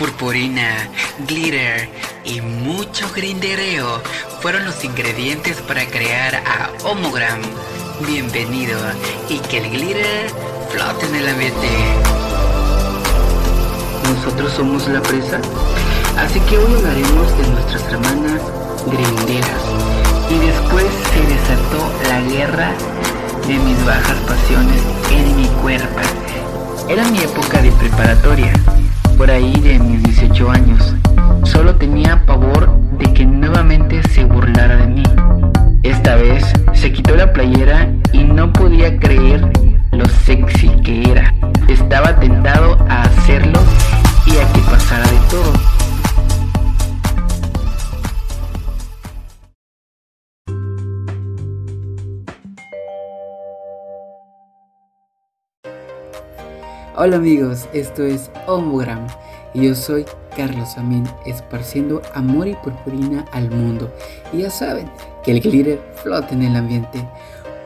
purpurina, glitter y mucho grindereo fueron los ingredientes para crear a Homogram. Bienvenido y que el glitter flote en el ambiente. Nosotros somos la presa, así que hoy hablaremos de nuestras hermanas grinderas. Y después se desató la guerra de mis bajas pasiones en mi cuerpo. Era mi época de preparatoria, por ahí de mis 18 años. Solo tenía pavor de que nuevamente se burlara de mí. Esta vez se quitó la playera y no podía creer lo sexy que era. Estaba tentado a hacerlo y a que pasara de todo. Hola amigos, esto es Homogram y yo soy Carlos Amín, esparciendo amor y purpurina al mundo. Y ya saben, que el glitter flota en el ambiente.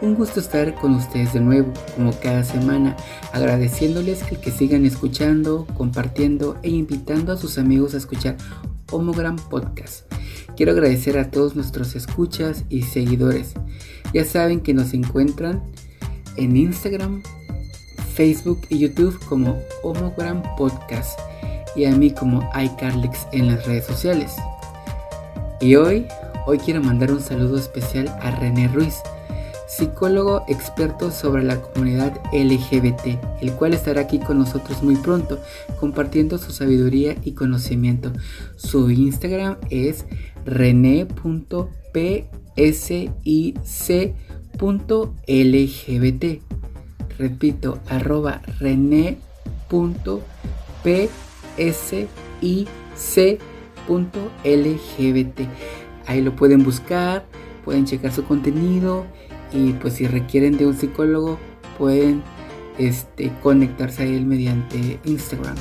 Un gusto estar con ustedes de nuevo, como cada semana, agradeciéndoles el que sigan escuchando, compartiendo e invitando a sus amigos a escuchar Homogram Podcast. Quiero agradecer a todos nuestros escuchas y seguidores. Ya saben que nos encuentran en Instagram, Facebook y YouTube como Homogram Podcast y a mí como iCarlix en las redes sociales. Y hoy, hoy quiero mandar un saludo especial a René Ruiz, psicólogo experto sobre la comunidad LGBT, el cual estará aquí con nosotros muy pronto, compartiendo su sabiduría y conocimiento. Su Instagram es rene.psic.lgbt. Repito, arroba rene.psic.lgbt. Ahí lo pueden buscar, pueden checar su contenido y pues si requieren de un psicólogo pueden este, conectarse a él mediante Instagram.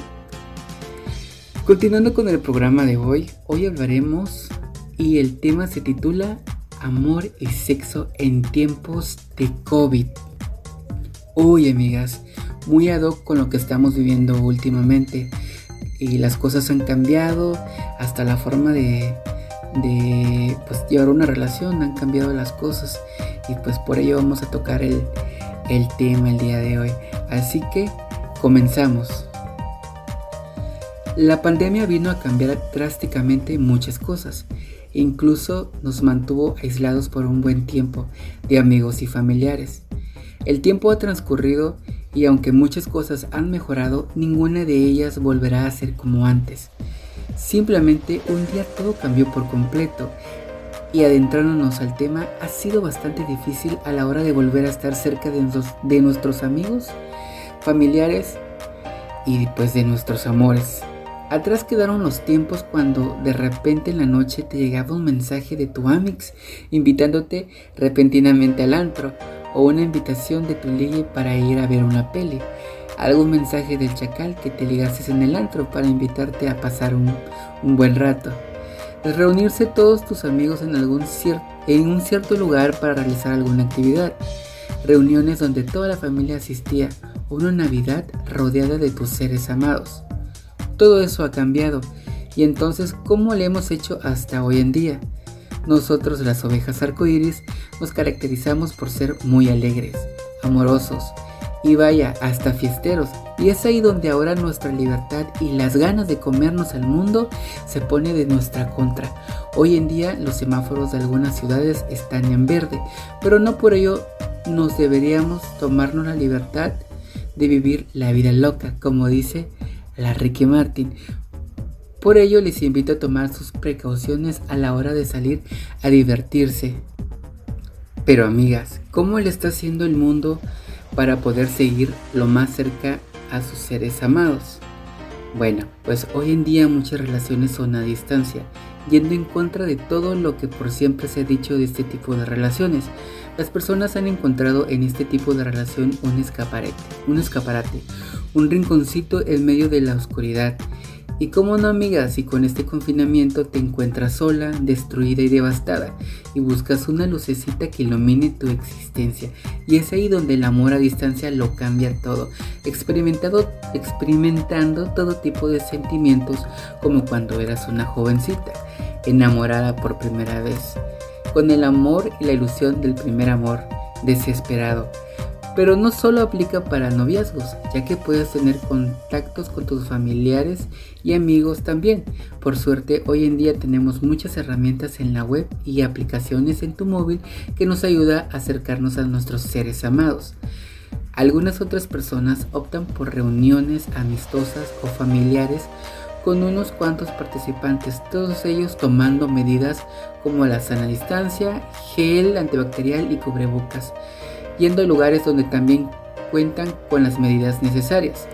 Continuando con el programa de hoy, hoy hablaremos y el tema se titula Amor y sexo en tiempos de COVID. Uy, amigas, muy ad hoc con lo que estamos viviendo últimamente. Y las cosas han cambiado, hasta la forma de, de pues, llevar una relación han cambiado las cosas. Y pues por ello vamos a tocar el, el tema el día de hoy. Así que comenzamos. La pandemia vino a cambiar drásticamente muchas cosas. Incluso nos mantuvo aislados por un buen tiempo de amigos y familiares. El tiempo ha transcurrido y aunque muchas cosas han mejorado, ninguna de ellas volverá a ser como antes. Simplemente un día todo cambió por completo y adentrándonos al tema ha sido bastante difícil a la hora de volver a estar cerca de, de nuestros amigos, familiares y pues de nuestros amores. Atrás quedaron los tiempos cuando de repente en la noche te llegaba un mensaje de tu Amix invitándote repentinamente al antro o una invitación de tu ligue para ir a ver una peli. Algún mensaje del chacal que te ligases en el antro para invitarte a pasar un, buen rato. Reunirse todos tus amigos en, algún en un cierto lugar para realizar alguna actividad. Reuniones donde toda la familia asistía. Una Navidad rodeada de tus seres amados. Todo eso ha cambiado. Y entonces, ¿cómo le hemos hecho hasta hoy en día? Nosotros las ovejas arcoíris nos caracterizamos por ser muy alegres, amorosos y vaya, hasta fiesteros. Y es ahí donde ahora nuestra libertad y las ganas de comernos al mundo se pone de nuestra contra. Hoy en día los semáforos de algunas ciudades están en verde, pero no por ello nos deberíamos tomarnos la libertad de vivir la vida loca, como dice la Ricky Martin, por ello les invito a tomar sus precauciones a la hora de salir a divertirse. Pero amigas, ¿cómo le está haciendo el mundo para poder seguir lo más cerca a sus seres amados? Bueno, pues hoy en día muchas relaciones son a distancia, yendo en contra de todo lo que por siempre se ha dicho de este tipo de relaciones. Las personas han encontrado en este tipo de relación un escaparate, un escaparate, un rinconcito en medio de la oscuridad Y como no, amiga, si con este confinamiento te encuentras sola, destruida y devastada, y buscas una lucecita que ilumine tu existencia, y es ahí donde el amor a distancia lo cambia todo, experimentando todo tipo de sentimientos, como cuando eras una jovencita, enamorada por primera vez, con el amor y la ilusión del primer amor, desesperado pero no solo aplica para noviazgos, ya que puedes tener contactos con tus familiares y amigos también. Por suerte, hoy en día tenemos muchas herramientas en la web y aplicaciones en tu móvil que nos ayuda a acercarnos a nuestros seres amados. Algunas otras personas optan por reuniones amistosas o familiares con unos cuantos participantes, todos ellos tomando medidas como la sana distancia, gel antibacterial y cubrebocas yendo a lugares donde también cuentan con las medidas necesarias.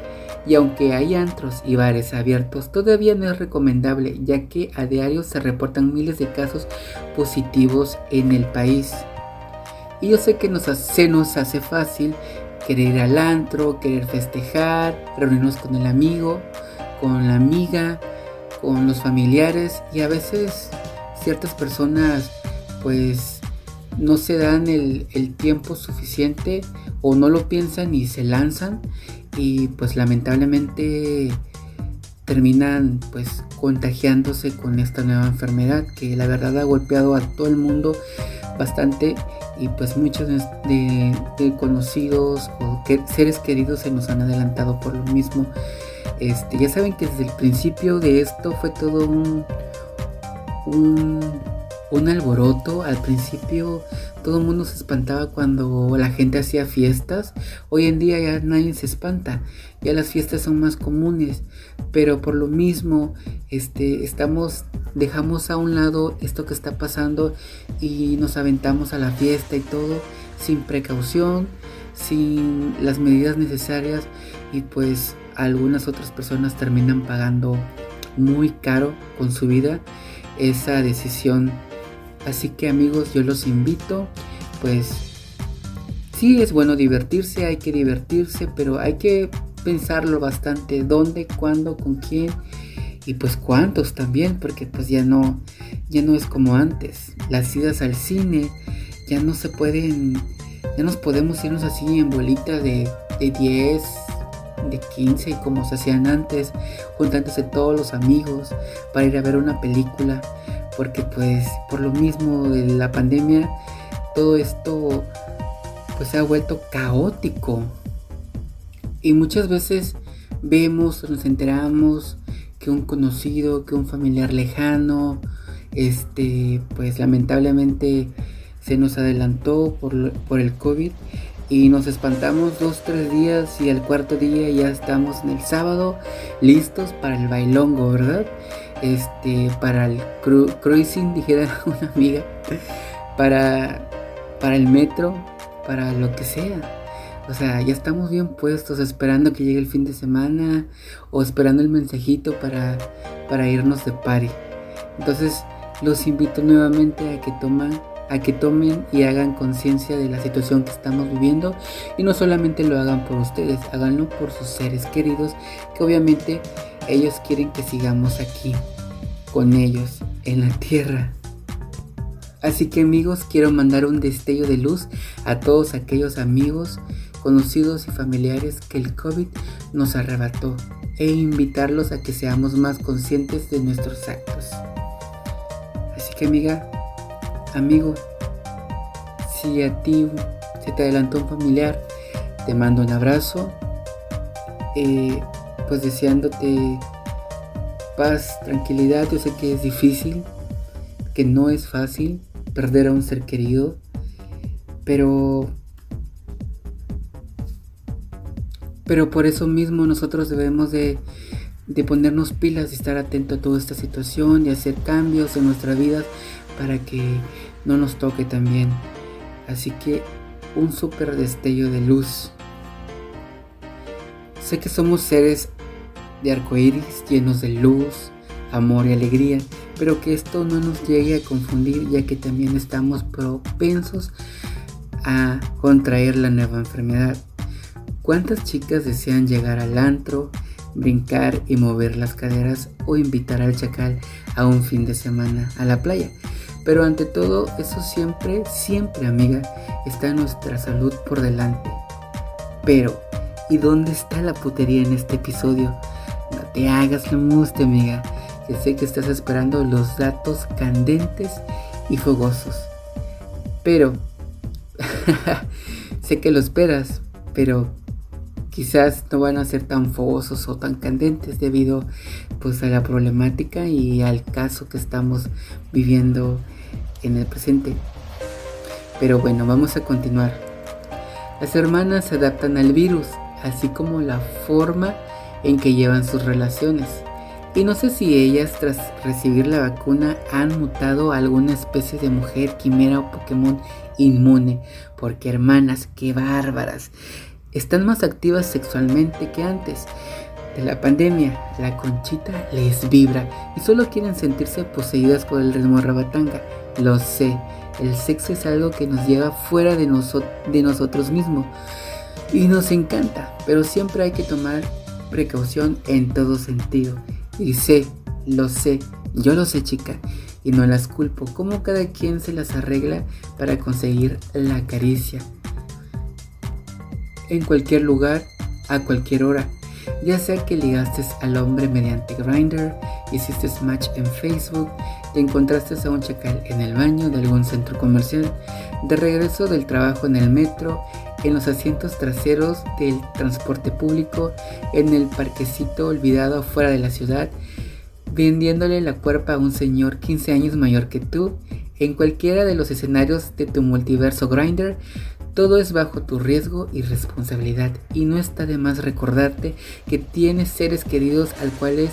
Y aunque hay antros y bares abiertos, todavía no es recomendable, ya que a diario se reportan miles de casos positivos en el país. Y yo sé que nos, se nos hace fácil querer ir al antro, querer festejar, reunirnos con el amigo, con la amiga, con los familiares y a veces ciertas personas pues no se dan el, tiempo suficiente o no lo piensan y se lanzan y pues lamentablemente terminan pues contagiándose con esta nueva enfermedad que la verdad ha golpeado a todo el mundo bastante y pues muchos de, conocidos o seres queridos se nos han adelantado por lo mismo. Este ya saben que desde el principio de esto fue todo un alboroto. Al principio todo el mundo se espantaba cuando la gente hacía fiestas. Hoy en día ya nadie se espanta. Ya las fiestas son más comunes. Pero por lo mismo, este, estamos, dejamos a un lado esto que está pasando y nos aventamos a la fiesta y todo sin precaución, sin las medidas necesarias y pues algunas otras personas terminan pagando muy caro con su vida esa decisión Así que amigos, yo los invito, pues sí es bueno divertirse, hay que divertirse, pero hay que pensarlo bastante, dónde, cuándo, con quién y pues cuántos también, porque pues ya no, ya no es como antes. Las idas al cine ya no se pueden, ya nos podemos irnos así en bolita de, de 10, de 15 como se hacían antes, juntándose todos los amigos para ir a ver una película porque pues por lo mismo de la pandemia todo esto pues se ha vuelto caótico y muchas veces vemos nos enteramos que un conocido que un familiar lejano este pues lamentablemente se nos adelantó por, por el COVID y nos espantamos dos, tres días y al cuarto día ya estamos en el sábado listos para el bailongo, ¿verdad? Este, para el cruising, dijera una amiga, para, para el metro, para lo que sea. O sea, ya estamos bien puestos esperando que llegue el fin de semana o esperando el mensajito para, para irnos de party. Entonces, los invito nuevamente a que toman a que tomen y hagan conciencia de la situación que estamos viviendo y no solamente lo hagan por ustedes, háganlo por sus seres queridos que obviamente ellos quieren que sigamos aquí con ellos en la tierra. Así que amigos, quiero mandar un destello de luz a todos aquellos amigos, conocidos y familiares que el COVID nos arrebató e invitarlos a que seamos más conscientes de nuestros actos. Así que amiga, amigo, si a ti se te adelantó un familiar, te mando un abrazo. Eh, pues deseándote paz, tranquilidad. Yo sé que es difícil, que no es fácil perder a un ser querido, pero pero por eso mismo nosotros debemos de, de ponernos pilas y estar atentos a toda esta situación y hacer cambios en nuestra vida para que no nos toque también. Así que un súper destello de luz. Sé que somos seres de arcoíris llenos de luz, amor y alegría, pero que esto no nos llegue a confundir ya que también estamos propensos a contraer la nueva enfermedad. ¿Cuántas chicas desean llegar al antro, brincar y mover las caderas o invitar al chacal a un fin de semana a la playa. Pero ante todo, eso siempre, siempre amiga, está nuestra salud por delante. Pero, ¿y dónde está la putería en este episodio? No te hagas lo muste, amiga, que sé que estás esperando los datos candentes y fogosos. Pero, sé que lo esperas, pero quizás no van a ser tan fogosos o tan candentes debido pues a la problemática y al caso que estamos viviendo en el presente. Pero bueno, vamos a continuar. Las hermanas se adaptan al virus, así como la forma en que llevan sus relaciones. Y no sé si ellas tras recibir la vacuna han mutado a alguna especie de mujer, quimera o Pokémon inmune. Porque hermanas, qué bárbaras. Están más activas sexualmente que antes de la pandemia. La conchita les vibra y solo quieren sentirse poseídas por el ritmo rabatanga. Lo sé, el sexo es algo que nos lleva fuera de, de nosotros mismos y nos encanta, pero siempre hay que tomar precaución en todo sentido. Y sé, lo sé, yo lo sé chica, y no las culpo, como cada quien se las arregla para conseguir la caricia. En cualquier lugar, a cualquier hora, ya sea que ligaste al hombre mediante Grindr, hiciste match en Facebook, te encontraste a un chacal en el baño de algún centro comercial, de regreso del trabajo en el metro, en los asientos traseros del transporte público, en el parquecito olvidado fuera de la ciudad, vendiéndole la cuerpa a un señor 15 años mayor que tú, en cualquiera de los escenarios de tu multiverso grinder, todo es bajo tu riesgo y responsabilidad y no está de más recordarte que tienes seres queridos al cuales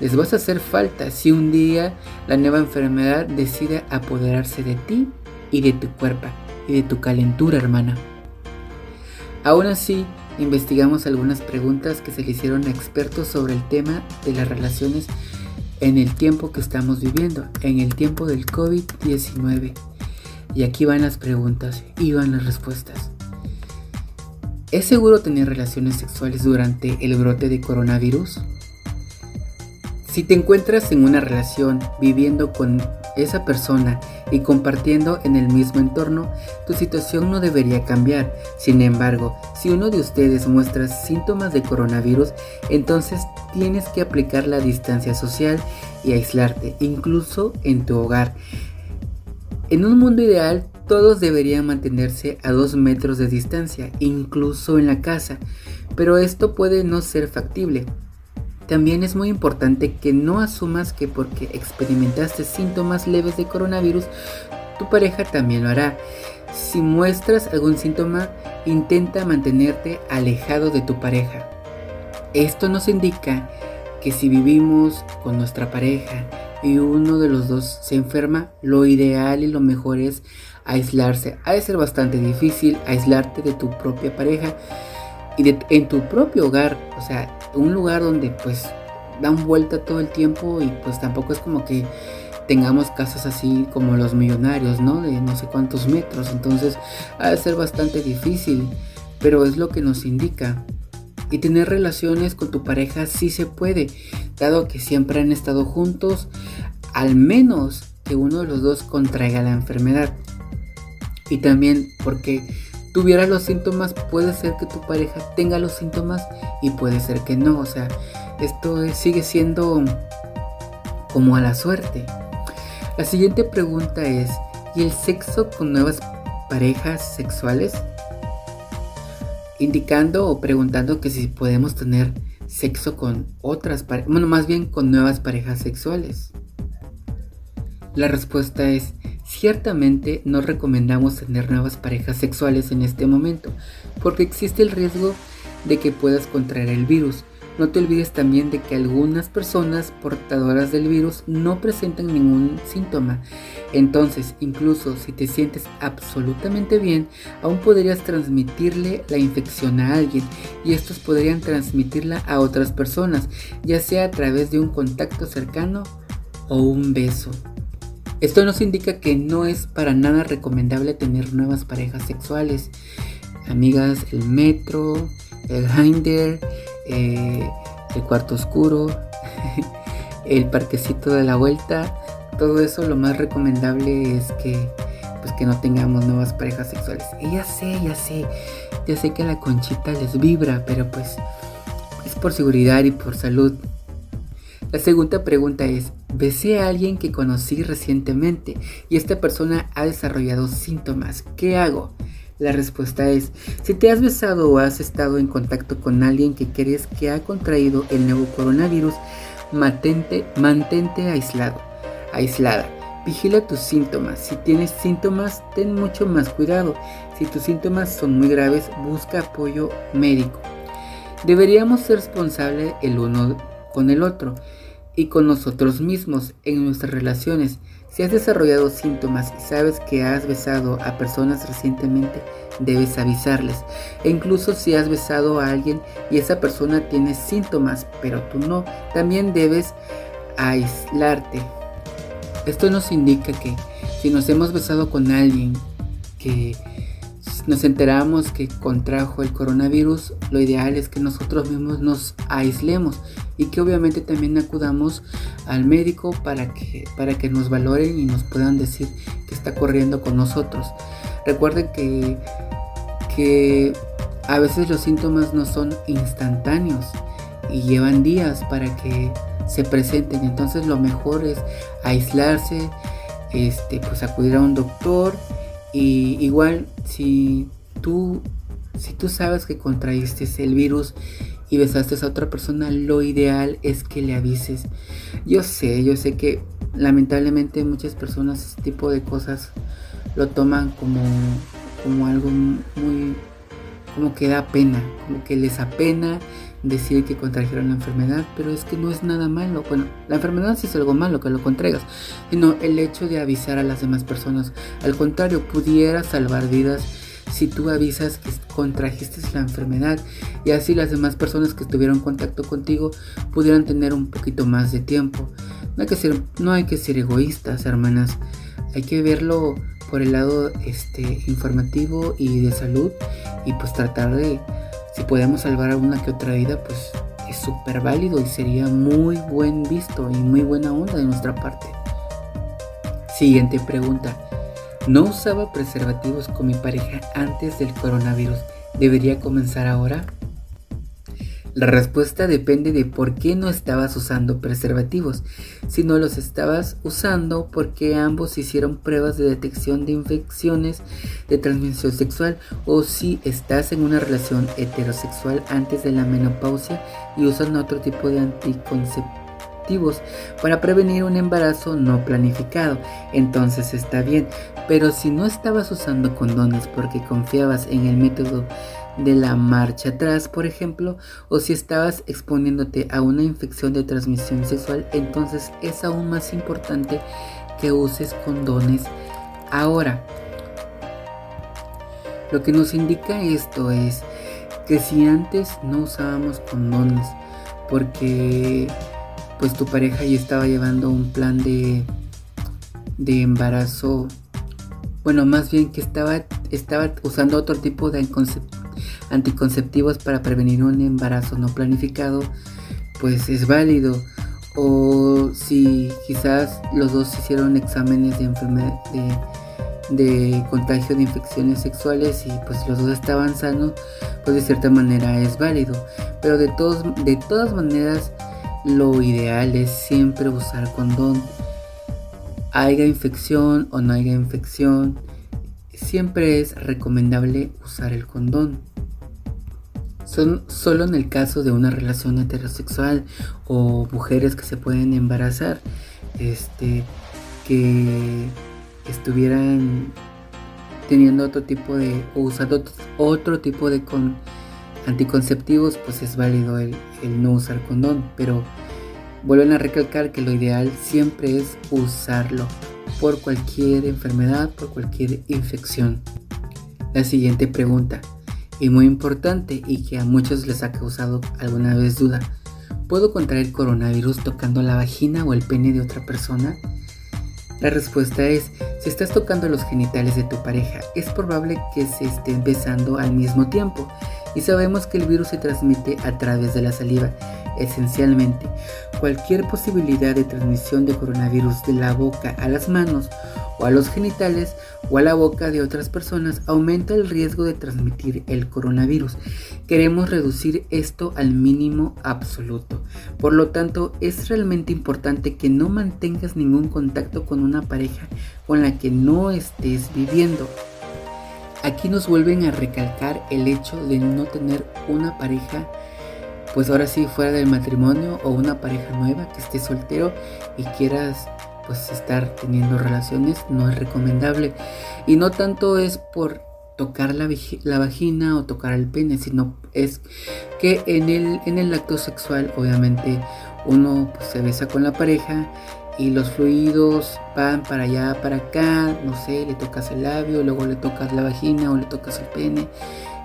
les vas a hacer falta si un día la nueva enfermedad decide apoderarse de ti y de tu cuerpo y de tu calentura, hermana. Aún así, investigamos algunas preguntas que se le hicieron a expertos sobre el tema de las relaciones en el tiempo que estamos viviendo, en el tiempo del COVID-19. Y aquí van las preguntas y van las respuestas. ¿Es seguro tener relaciones sexuales durante el brote de coronavirus? Si te encuentras en una relación viviendo con esa persona y compartiendo en el mismo entorno, tu situación no debería cambiar. Sin embargo, si uno de ustedes muestra síntomas de coronavirus, entonces tienes que aplicar la distancia social y aislarte, incluso en tu hogar. En un mundo ideal, todos deberían mantenerse a dos metros de distancia, incluso en la casa, pero esto puede no ser factible. También es muy importante que no asumas que porque experimentaste síntomas leves de coronavirus, tu pareja también lo hará. Si muestras algún síntoma, intenta mantenerte alejado de tu pareja. Esto nos indica que si vivimos con nuestra pareja y uno de los dos se enferma, lo ideal y lo mejor es aislarse. Ha de ser bastante difícil aislarte de tu propia pareja y en tu propio hogar, o sea, un lugar donde pues dan vuelta todo el tiempo y pues tampoco es como que tengamos casas así como los millonarios, ¿no? De no sé cuántos metros, entonces ha de ser bastante difícil, pero es lo que nos indica. Y tener relaciones con tu pareja sí se puede, dado que siempre han estado juntos, al menos que uno de los dos contraiga la enfermedad. Y también porque tuviera los síntomas, puede ser que tu pareja tenga los síntomas y puede ser que no. O sea, esto sigue siendo como a la suerte. La siguiente pregunta es, ¿y el sexo con nuevas parejas sexuales? Indicando o preguntando que si podemos tener sexo con otras parejas, bueno, más bien con nuevas parejas sexuales. La respuesta es Ciertamente no recomendamos tener nuevas parejas sexuales en este momento, porque existe el riesgo de que puedas contraer el virus. No te olvides también de que algunas personas portadoras del virus no presentan ningún síntoma. Entonces, incluso si te sientes absolutamente bien, aún podrías transmitirle la infección a alguien y estos podrían transmitirla a otras personas, ya sea a través de un contacto cercano o un beso. Esto nos indica que no es para nada recomendable tener nuevas parejas sexuales. Amigas, el metro, el Hinder, eh, el cuarto oscuro, el parquecito de la vuelta, todo eso lo más recomendable es que pues que no tengamos nuevas parejas sexuales. Y ya sé, ya sé, ya sé que la conchita les vibra, pero pues es por seguridad y por salud. La segunda pregunta es, besé a alguien que conocí recientemente y esta persona ha desarrollado síntomas. ¿Qué hago? La respuesta es, si te has besado o has estado en contacto con alguien que crees que ha contraído el nuevo coronavirus, mantente, mantente aislado, aislada. Vigila tus síntomas. Si tienes síntomas, ten mucho más cuidado. Si tus síntomas son muy graves, busca apoyo médico. Deberíamos ser responsables el uno con el otro y con nosotros mismos en nuestras relaciones. Si has desarrollado síntomas y sabes que has besado a personas recientemente, debes avisarles. E incluso si has besado a alguien y esa persona tiene síntomas, pero tú no, también debes aislarte. Esto nos indica que si nos hemos besado con alguien que nos enteramos que contrajo el coronavirus, lo ideal es que nosotros mismos nos aislemos y que obviamente también acudamos al médico para que, para que nos valoren y nos puedan decir que está corriendo con nosotros. Recuerden que, que a veces los síntomas no son instantáneos y llevan días para que se presenten. Entonces lo mejor es aislarse, este, pues acudir a un doctor y igual si tú si tú sabes que contraíste el virus y besaste a otra persona, lo ideal es que le avises. Yo sé, yo sé que lamentablemente muchas personas este tipo de cosas lo toman como, como algo muy, como que da pena, como que les apena decir que contrajeron la enfermedad, pero es que no es nada malo. Bueno, la enfermedad sí es algo malo que lo contraigas, sino el hecho de avisar a las demás personas. Al contrario, pudiera salvar vidas si tú avisas que contrajiste la enfermedad y así las demás personas que estuvieron contacto contigo pudieran tener un poquito más de tiempo. No hay que ser, no hay que ser egoístas, hermanas. Hay que verlo por el lado este, informativo y de salud y pues tratar de, si podemos salvar alguna que otra vida, pues es súper válido y sería muy buen visto y muy buena onda de nuestra parte. Siguiente pregunta. No usaba preservativos con mi pareja antes del coronavirus. ¿Debería comenzar ahora? La respuesta depende de por qué no estabas usando preservativos. Si no los estabas usando, porque ambos hicieron pruebas de detección de infecciones de transmisión sexual o si estás en una relación heterosexual antes de la menopausia y usan otro tipo de anticonceptivos para prevenir un embarazo no planificado, entonces está bien. Pero si no estabas usando condones porque confiabas en el método de la marcha atrás, por ejemplo, o si estabas exponiéndote a una infección de transmisión sexual, entonces es aún más importante que uses condones ahora. Lo que nos indica esto es que si antes no usábamos condones porque pues tu pareja ya estaba llevando un plan de, de embarazo, bueno, más bien que estaba, estaba usando otro tipo de anticonceptivos para prevenir un embarazo no planificado, pues es válido. O si quizás los dos hicieron exámenes de enfermedad de, contagio de infecciones sexuales y pues los dos estaban sanos, pues de cierta manera es válido. Pero de, todos, de todas maneras, lo ideal es siempre usar condón. Haya infección o no haya infección, siempre es recomendable usar el condón. Son solo en el caso de una relación heterosexual o mujeres que se pueden embarazar, este, que estuvieran teniendo otro tipo de o usando otro tipo de con anticonceptivos, pues es válido el, no usar condón, pero vuelven a recalcar que lo ideal siempre es usarlo por cualquier enfermedad, por cualquier infección. La siguiente pregunta, y muy importante y que a muchos les ha causado alguna vez duda, ¿puedo contraer coronavirus tocando la vagina o el pene de otra persona? La respuesta es, si estás tocando los genitales de tu pareja, es probable que se estén besando al mismo tiempo y sabemos que el virus se transmite a través de la saliva. Esencialmente, cualquier posibilidad de transmisión de coronavirus de la boca a las manos o a los genitales o a la boca de otras personas aumenta el riesgo de transmitir el coronavirus. Queremos reducir esto al mínimo absoluto. Por lo tanto, es realmente importante que no mantengas ningún contacto con una pareja con la que no estés viviendo. Aquí nos vuelven a recalcar el hecho de no tener una pareja pues ahora sí fuera del matrimonio o una pareja nueva que esté soltero y quieras pues estar teniendo relaciones no es recomendable. Y no tanto es por tocar la, la, vagina o tocar el pene sino es que en el en el acto sexual obviamente uno pues, se besa con la pareja y los fluidos van para allá para acá no sé le tocas el labio luego le tocas la vagina o le tocas el pene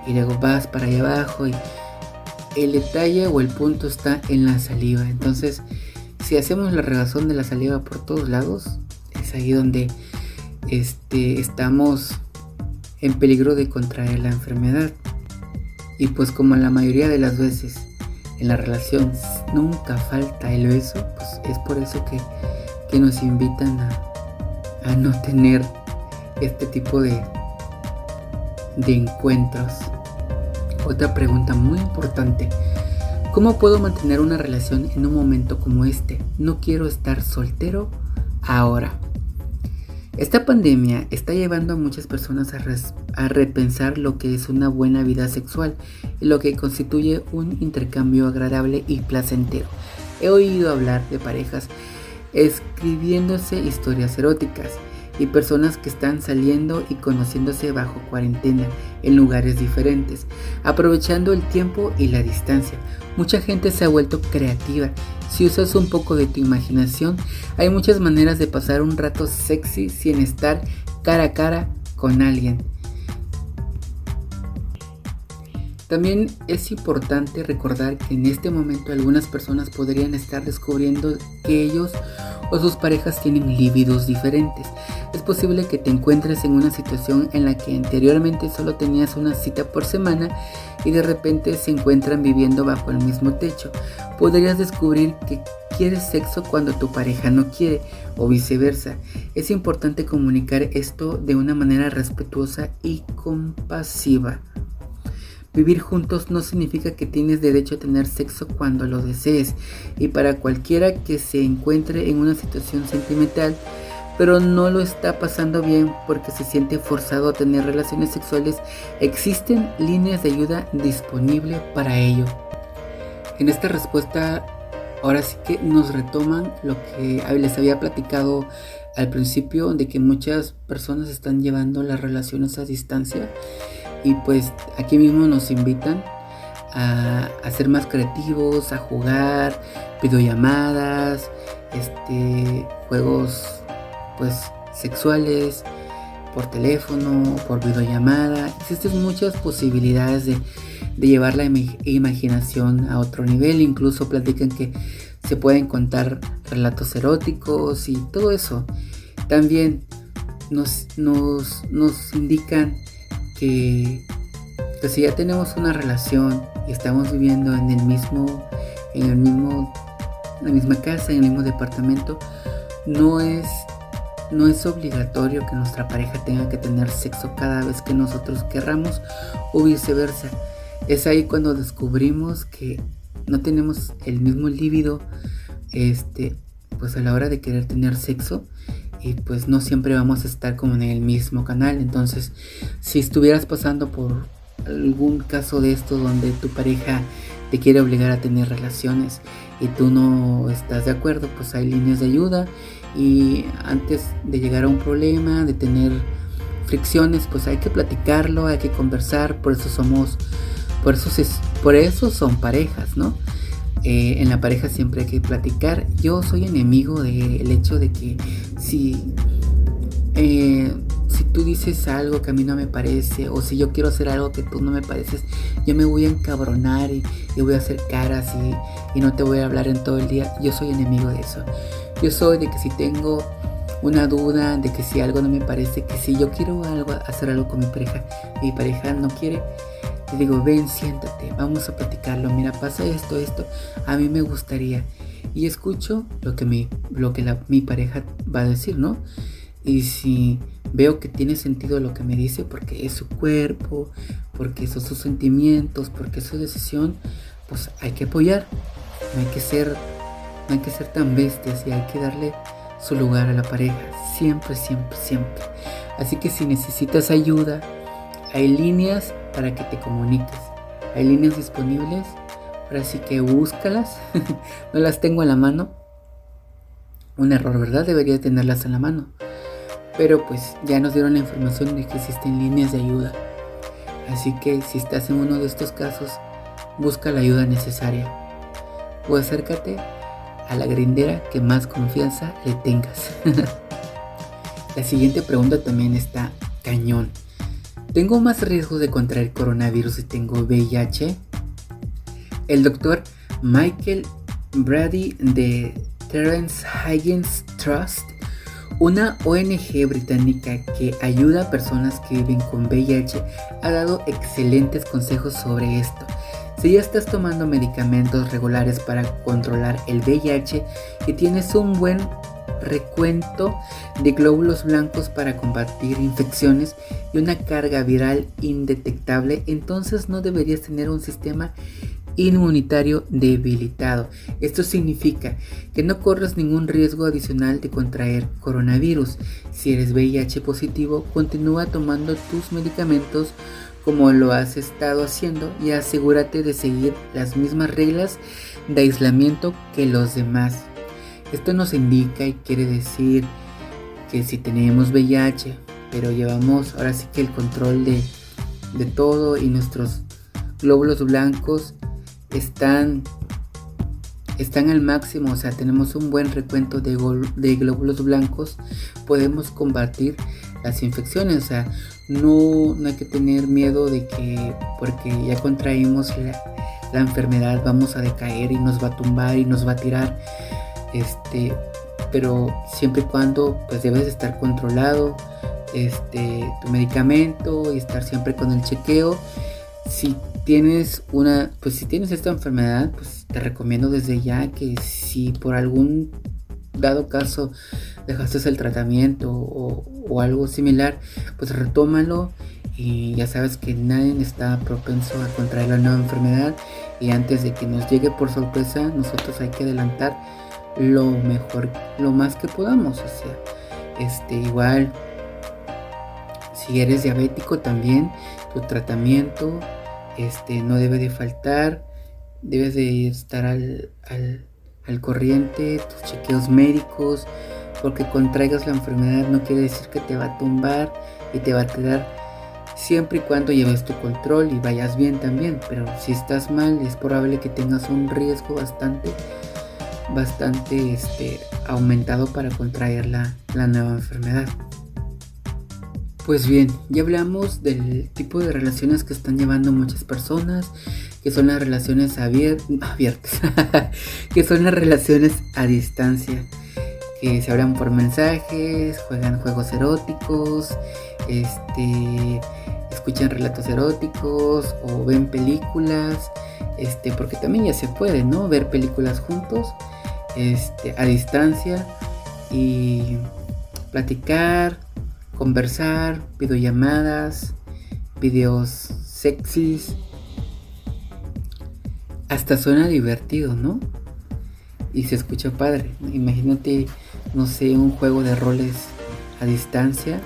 y luego vas para allá abajo y el detalle o el punto está en la saliva. Entonces, si hacemos la regazón de la saliva por todos lados, es ahí donde este, estamos en peligro de contraer la enfermedad. Y pues como la mayoría de las veces en la relación nunca falta el beso, pues es por eso que, que nos invitan a, a, no tener este tipo de, de encuentros. Otra pregunta muy importante. ¿Cómo puedo mantener una relación en un momento como este? No quiero estar soltero ahora. Esta pandemia está llevando a muchas personas a, repensar lo que es una buena vida sexual y lo que constituye un intercambio agradable y placentero. He oído hablar de parejas escribiéndose historias eróticas y personas que están saliendo y conociéndose bajo cuarentena en lugares diferentes, aprovechando el tiempo y la distancia. Mucha gente se ha vuelto creativa. Si usas un poco de tu imaginación, hay muchas maneras de pasar un rato sexy sin estar cara a cara con alguien. También es importante recordar que en este momento algunas personas podrían estar descubriendo que ellos o sus parejas tienen líbidos diferentes. Es posible que te encuentres en una situación en la que anteriormente solo tenías una cita por semana y de repente se encuentran viviendo bajo el mismo techo. Podrías descubrir que quieres sexo cuando tu pareja no quiere o viceversa. Es importante comunicar esto de una manera respetuosa y compasiva. Vivir juntos no significa que tienes derecho a tener sexo cuando lo desees y para cualquiera que se encuentre en una situación sentimental, pero no lo está pasando bien porque se siente forzado a tener relaciones sexuales, existen líneas de ayuda disponibles para ello. En esta respuesta, ahora sí que nos retoman lo que les había platicado al principio de que muchas personas están llevando las relaciones a distancia y pues aquí mismo nos invitan a, ser más creativos, a jugar videollamadas, este, juegos pues sexuales por teléfono, por videollamada. Existen muchas posibilidades de, de llevar la imaginación a otro nivel. Incluso platican que se pueden contar relatos eróticos y todo eso. También nos, nos, nos indican que, si ya tenemos una relación y estamos viviendo en el mismo, en el mismo, la misma casa, en el mismo departamento, no es, no es obligatorio que nuestra pareja tenga que tener sexo cada vez que nosotros querramos o viceversa. Es ahí cuando descubrimos que no tenemos el mismo líbido, este, pues a la hora de querer tener sexo y pues no siempre vamos a estar como en el mismo canal. Entonces, si estuvieras pasando por algún caso de esto donde tu pareja te quiere obligar a tener relaciones y tú no estás de acuerdo, pues hay líneas de ayuda y antes de llegar a un problema, de tener fricciones, pues hay que platicarlo, hay que conversar, por eso somos, por eso, por eso son parejas, ¿no? Eh, en la pareja siempre hay que platicar. Yo soy enemigo del hecho de que si, eh, si tú dices algo que a mí no me parece, o si yo quiero hacer algo que tú no me pareces, yo me voy a encabronar y, voy a hacer caras y, y no te voy a hablar en todo el día. Yo soy enemigo de eso. Yo soy de que si tengo una duda de que si algo no me parece, que si yo quiero algo, hacer algo con mi pareja, mi pareja no quiere, digo, ven, siéntate, vamos a platicarlo, mira, pasa esto, esto, a mí me gustaría. Y escucho lo que mi, lo que mi pareja va a decir, ¿no? Y si veo que tiene sentido lo que me dice, porque es su cuerpo, porque son sus sentimientos, porque es su decisión, pues hay que apoyar. No hay que ser, no hay que ser tan bestias y hay que darle su lugar a la pareja. Siempre, siempre, siempre. Así que si necesitas ayuda, hay líneas para que te comuniques. Hay líneas disponibles. Ahora sí que búscalas. no las tengo a la mano. Un error, ¿verdad? Debería tenerlas a la mano. Pero pues ya nos dieron la información de que existen líneas de ayuda. Así que si estás en uno de estos casos, busca la ayuda necesaria. O acércate a la grindera que más confianza le tengas. la siguiente pregunta también está cañón. ¿Tengo más riesgo de contraer coronavirus si tengo VIH? El doctor Michael Brady de Terence Higgins Trust una ONG británica que ayuda a personas que viven con VIH ha dado excelentes consejos sobre esto. Si ya estás tomando medicamentos regulares para controlar el VIH y tienes un buen recuento de glóbulos blancos para combatir infecciones y una carga viral indetectable, entonces no deberías tener un sistema inmunitario debilitado. Esto significa que no corres ningún riesgo adicional de contraer coronavirus. Si eres VIH positivo, continúa tomando tus medicamentos como lo has estado haciendo y asegúrate de seguir las mismas reglas de aislamiento que los demás. Esto nos indica y quiere decir que si tenemos VIH, pero llevamos ahora sí que el control de, de todo y nuestros glóbulos blancos están, están al máximo, o sea, tenemos un buen recuento de, de glóbulos blancos, podemos combatir las infecciones, o sea, no, no hay que tener miedo de que porque ya contraímos la, la enfermedad vamos a decaer y nos va a tumbar y nos va a tirar, este, pero siempre y cuando pues debes estar controlado, este, tu medicamento y estar siempre con el chequeo. Si tienes una, pues si tienes esta enfermedad, pues te recomiendo desde ya que si por algún dado caso dejaste el tratamiento o, algo similar, pues retómalo y ya sabes que nadie está propenso a contraer la nueva enfermedad y antes de que nos llegue por sorpresa, nosotros hay que adelantar lo mejor, lo más que podamos, sea, este igual si eres diabético también tu tratamiento este, no debe de faltar, debes de estar al, al, corriente, tus chequeos médicos, porque contraigas la enfermedad no quiere decir que te va a tumbar y te va a quedar siempre y cuando lleves tu control y vayas bien también, pero si estás mal es probable que tengas un riesgo bastante bastante este, aumentado para contraer la, la nueva enfermedad. Pues bien, ya hablamos del tipo de relaciones que están llevando muchas personas, que son las relaciones abiertas, que son las relaciones a distancia, que se hablan por mensajes, juegan juegos eróticos, este, escuchan relatos eróticos o ven películas, este, porque también ya se puede, ¿no? Ver películas juntos, este, a distancia y platicar, conversar, videollamadas, videos sexys. Hasta suena divertido, ¿no? Y se escucha padre. Imagínate, no sé, un juego de roles a distancia.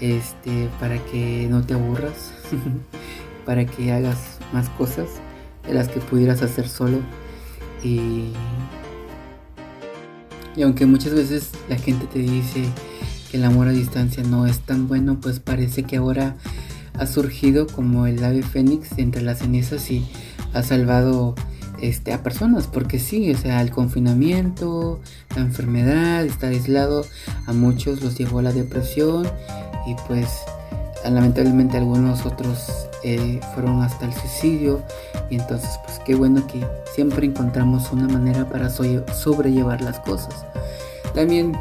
Este, para que no te aburras. para que hagas más cosas de las que pudieras hacer solo. Y, y aunque muchas veces la gente te dice, que el amor a distancia no es tan bueno, pues parece que ahora ha surgido como el ave fénix entre las cenizas y ha salvado este, a personas, porque sí, o sea, el confinamiento, la enfermedad, estar aislado, a muchos los llevó a la depresión y pues lamentablemente algunos otros eh, fueron hasta el suicidio y entonces pues qué bueno que siempre encontramos una manera para sobrellevar las cosas. También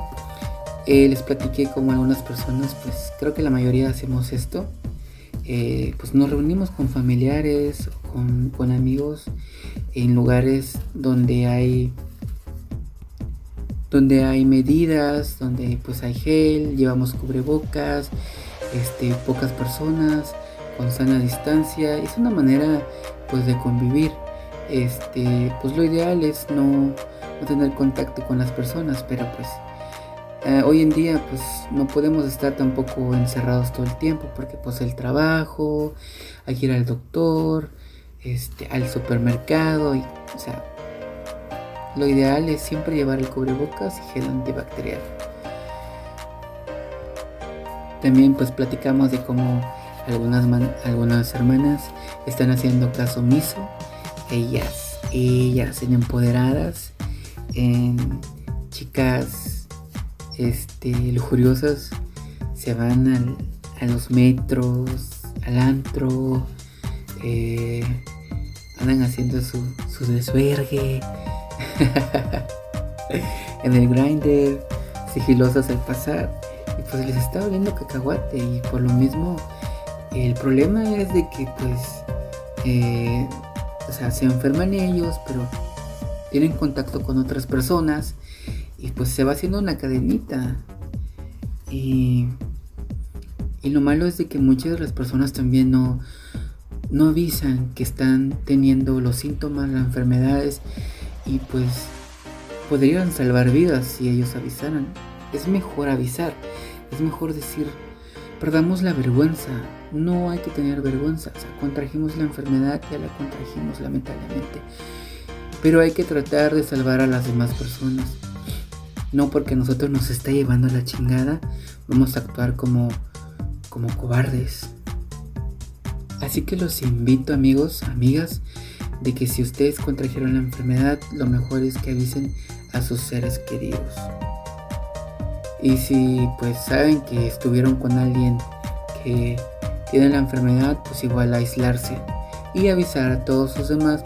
Eh, les platiqué como algunas personas, pues creo que la mayoría hacemos esto. Eh, pues nos reunimos con familiares, con, con amigos en lugares donde hay donde hay medidas, donde pues hay gel, llevamos cubrebocas, este, pocas personas, con sana distancia. Es una manera pues de convivir. Este, pues lo ideal es no, tener contacto con las personas, pero pues eh, hoy en día pues no podemos estar tampoco encerrados todo el tiempo porque pues el trabajo, hay que ir al doctor, este, al supermercado, y, o sea, lo ideal es siempre llevar el cubrebocas y gel antibacterial. También pues platicamos de cómo algunas, algunas hermanas están haciendo caso omiso. Ellas, ellas en empoderadas, en chicas este, lujuriosas, se van a los metros, al antro, eh, andan haciendo su, su desvergue en el grinder, sigilosas al pasar. Y pues les está oliendo cacahuate. Y por lo mismo, el problema es de que pues, eh, o sea, se enferman ellos, pero tienen contacto con otras personas. Y pues se va haciendo una cadenita. Y, y lo malo es de que muchas de las personas también no, no avisan que están teniendo los síntomas, las enfermedades y pues podrían salvar vidas si ellos avisaran. Es mejor avisar, es mejor decir, perdamos la vergüenza, no hay que tener vergüenza, o sea, contrajimos la enfermedad, ya la contrajimos lamentablemente, pero hay que tratar de salvar a las demás personas. No porque nosotros nos está llevando la chingada, vamos a actuar como, como cobardes. Así que los invito amigos, amigas, de que si ustedes contrajeron la enfermedad, lo mejor es que avisen a sus seres queridos. Y si pues saben que estuvieron con alguien que tiene la enfermedad, pues igual aislarse y avisar a todos sus demás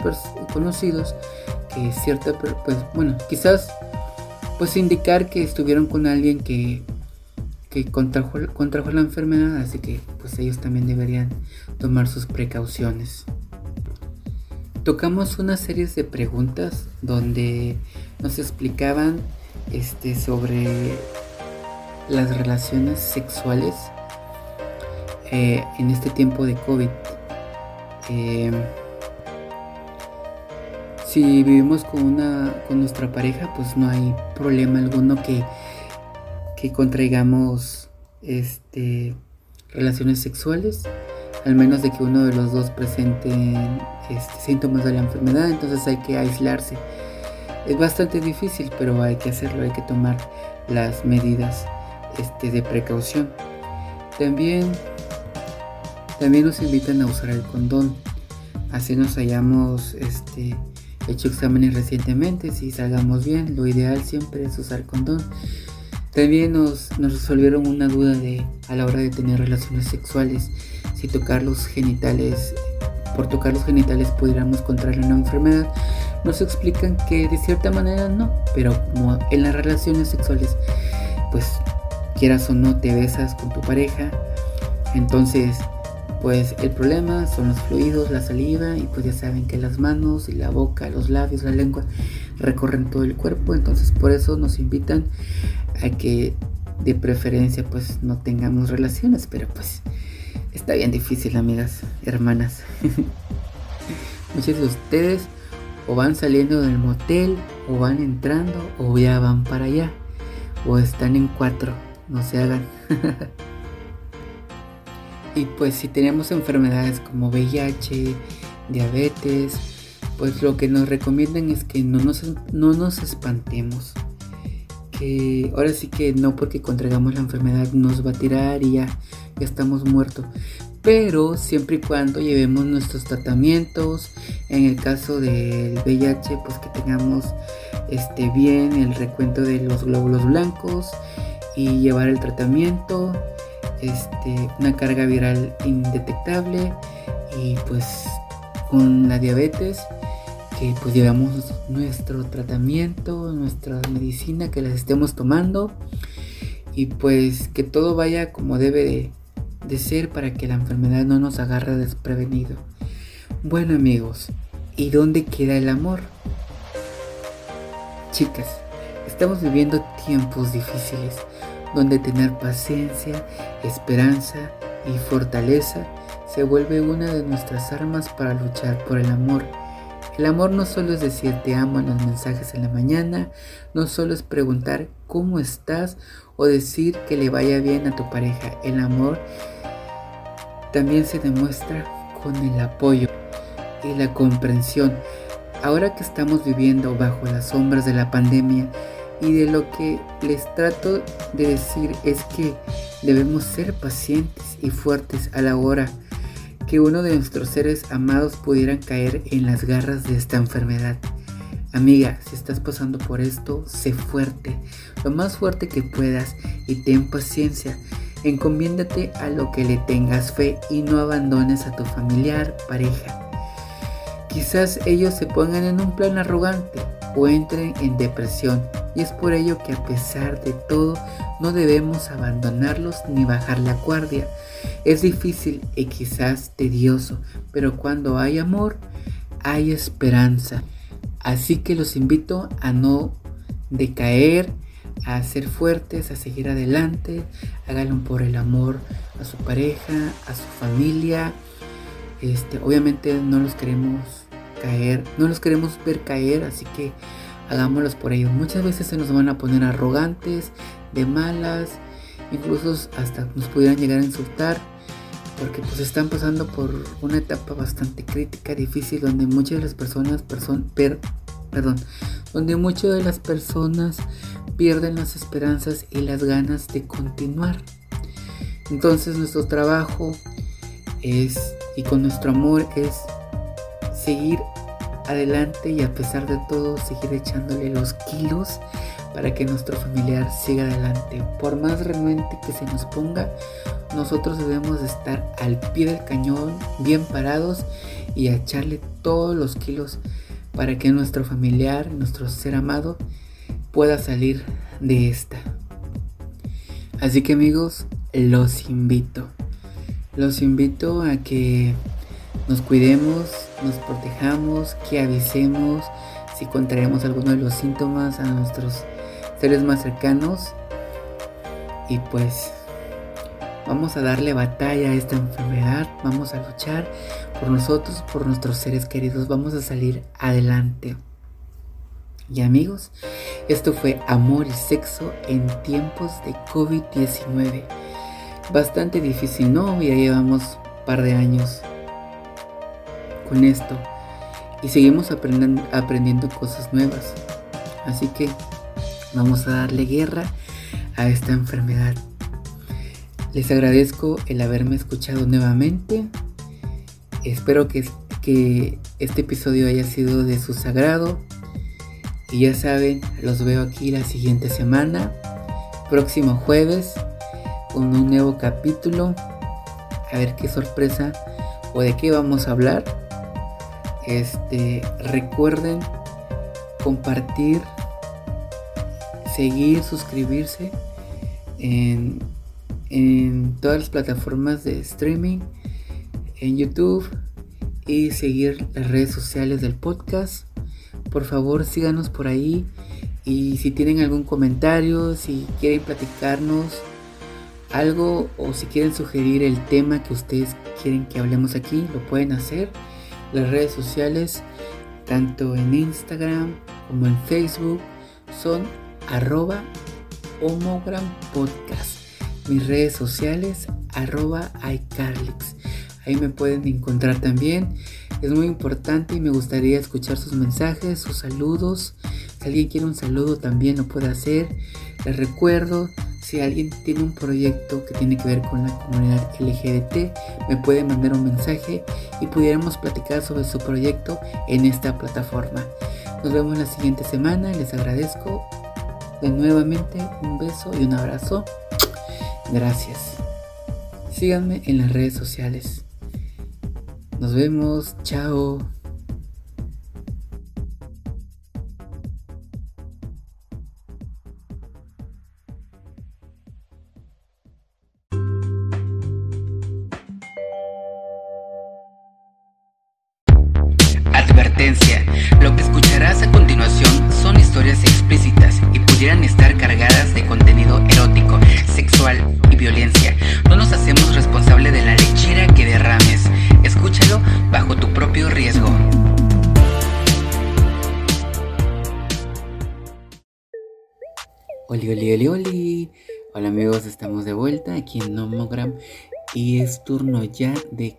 conocidos que cierta, pues bueno, quizás pues indicar que estuvieron con alguien que, que contrajo, contrajo la enfermedad, así que pues ellos también deberían tomar sus precauciones. Tocamos una serie de preguntas donde nos explicaban este, sobre las relaciones sexuales eh, en este tiempo de COVID. Em, si vivimos con, una, con nuestra pareja, pues no hay problema alguno que, que contraigamos este, relaciones sexuales al menos de que uno de los dos presente este, síntomas de la enfermedad, entonces hay que aislarse. Es bastante difícil, pero hay que hacerlo, hay que tomar las medidas este, de precaución. También, también nos invitan a usar el condón. Así nos hayamos este, hecho exámenes recientemente, si salgamos bien, lo ideal siempre es usar condón. También nos, nos resolvieron una duda de a la hora de tener relaciones sexuales si tocar los genitales, por tocar los genitales pudiéramos contraer una enfermedad, nos explican que de cierta manera no, pero como en las relaciones sexuales, pues quieras o no te besas con tu pareja, entonces pues el problema son los fluidos, la saliva y pues ya saben que las manos y la boca, los labios, la lengua recorren todo el cuerpo, entonces por eso nos invitan a que de preferencia pues no tengamos relaciones, pero pues Está bien difícil, amigas, hermanas. Muchos de ustedes o van saliendo del motel, o van entrando, o ya van para allá, o están en cuatro, no se hagan. y pues si tenemos enfermedades como VIH, diabetes, pues lo que nos recomiendan es que no nos, no nos espantemos. Que ahora sí que no porque contraigamos la enfermedad nos va a tirar y ya estamos muertos. Pero siempre y cuando llevemos nuestros tratamientos, en el caso del VIH, pues que tengamos este, bien el recuento de los glóbulos blancos y llevar el tratamiento, este, una carga viral indetectable y pues con la diabetes que pues llevamos nuestro tratamiento, nuestra medicina que las estemos tomando y pues que todo vaya como debe de, de ser para que la enfermedad no nos agarre desprevenido. Bueno amigos, ¿y dónde queda el amor? Chicas, estamos viviendo tiempos difíciles donde tener paciencia, esperanza y fortaleza se vuelve una de nuestras armas para luchar por el amor. El amor no solo es decir te amo en los mensajes en la mañana, no solo es preguntar cómo estás o decir que le vaya bien a tu pareja. El amor también se demuestra con el apoyo y la comprensión. Ahora que estamos viviendo bajo las sombras de la pandemia y de lo que les trato de decir es que debemos ser pacientes y fuertes a la hora que uno de nuestros seres amados pudieran caer en las garras de esta enfermedad. Amiga, si estás pasando por esto, sé fuerte, lo más fuerte que puedas y ten paciencia. Encomiéndate a lo que le tengas fe y no abandones a tu familiar, pareja. Quizás ellos se pongan en un plan arrogante o entren en depresión y es por ello que a pesar de todo no debemos abandonarlos ni bajar la guardia. Es difícil y quizás tedioso, pero cuando hay amor, hay esperanza. Así que los invito a no decaer, a ser fuertes, a seguir adelante, háganlo por el amor a su pareja, a su familia. Este, obviamente no los queremos caer, no los queremos ver caer, así que hagámoslos por ellos. Muchas veces se nos van a poner arrogantes, de malas, incluso hasta nos pudieran llegar a insultar, porque pues están pasando por una etapa bastante crítica, difícil, donde muchas de las personas, perdón, donde muchas de las personas pierden las esperanzas y las ganas de continuar. Entonces nuestro trabajo es, y con nuestro amor es seguir adelante y a pesar de todo seguir echándole los kilos para que nuestro familiar siga adelante. Por más renuente que se nos ponga, nosotros debemos estar al pie del cañón, bien parados y echarle todos los kilos para que nuestro familiar, nuestro ser amado, pueda salir de esta. Así que amigos, los invito. Los invito a que nos cuidemos, nos protejamos, que avisemos si contraemos alguno de los síntomas a nuestros seres más cercanos. Y pues vamos a darle batalla a esta enfermedad, vamos a luchar por nosotros, por nuestros seres queridos, vamos a salir adelante. Y amigos, esto fue Amor y Sexo en tiempos de COVID-19. Bastante difícil, ¿no? Ya llevamos un par de años con esto y seguimos aprendiendo, cosas nuevas. Así que vamos a darle guerra a esta enfermedad. Les agradezco el haberme escuchado nuevamente. Espero que, que este episodio haya sido de su sagrado. Y ya saben, los veo aquí la siguiente semana, próximo jueves, con un nuevo capítulo. A ver qué sorpresa o de qué vamos a hablar. Este, recuerden compartir, seguir, suscribirse en, en todas las plataformas de streaming, en YouTube y seguir las redes sociales del podcast. Por favor, síganos por ahí. Y si tienen algún comentario, si quieren platicarnos algo o si quieren sugerir el tema que ustedes quieren que hablemos aquí, lo pueden hacer. Las redes sociales, tanto en Instagram como en Facebook, son arroba homogram podcast. Mis redes sociales, arroba iCarlix. Ahí me pueden encontrar también. Es muy importante y me gustaría escuchar sus mensajes, sus saludos. Si alguien quiere un saludo también lo puede hacer. Les recuerdo si alguien tiene un proyecto que tiene que ver con la comunidad LGBT, me puede mandar un mensaje y pudiéramos platicar sobre su proyecto en esta plataforma. Nos vemos la siguiente semana, les agradezco de nuevamente un beso y un abrazo. Gracias. Síganme en las redes sociales. Nos vemos, chao.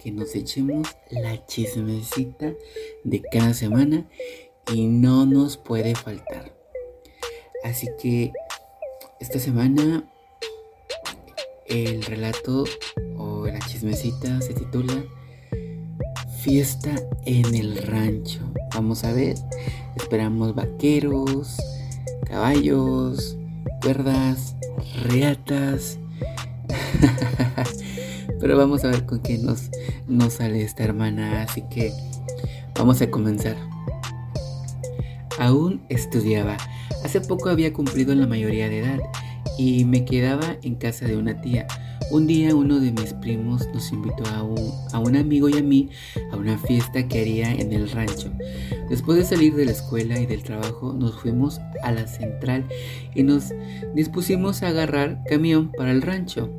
Que nos echemos la chismecita de cada semana y no nos puede faltar. Así que esta semana el relato o la chismecita se titula Fiesta en el rancho. Vamos a ver, esperamos vaqueros, caballos, cuerdas, reatas. Pero vamos a ver con quién nos, nos sale esta hermana. Así que vamos a comenzar. Aún estudiaba. Hace poco había cumplido la mayoría de edad y me quedaba en casa de una tía. Un día uno de mis primos nos invitó a un, a un, amigo y a mí a una fiesta que haría en el rancho. Después de salir de la escuela y del trabajo nos fuimos a la central y nos dispusimos a agarrar camión para el rancho.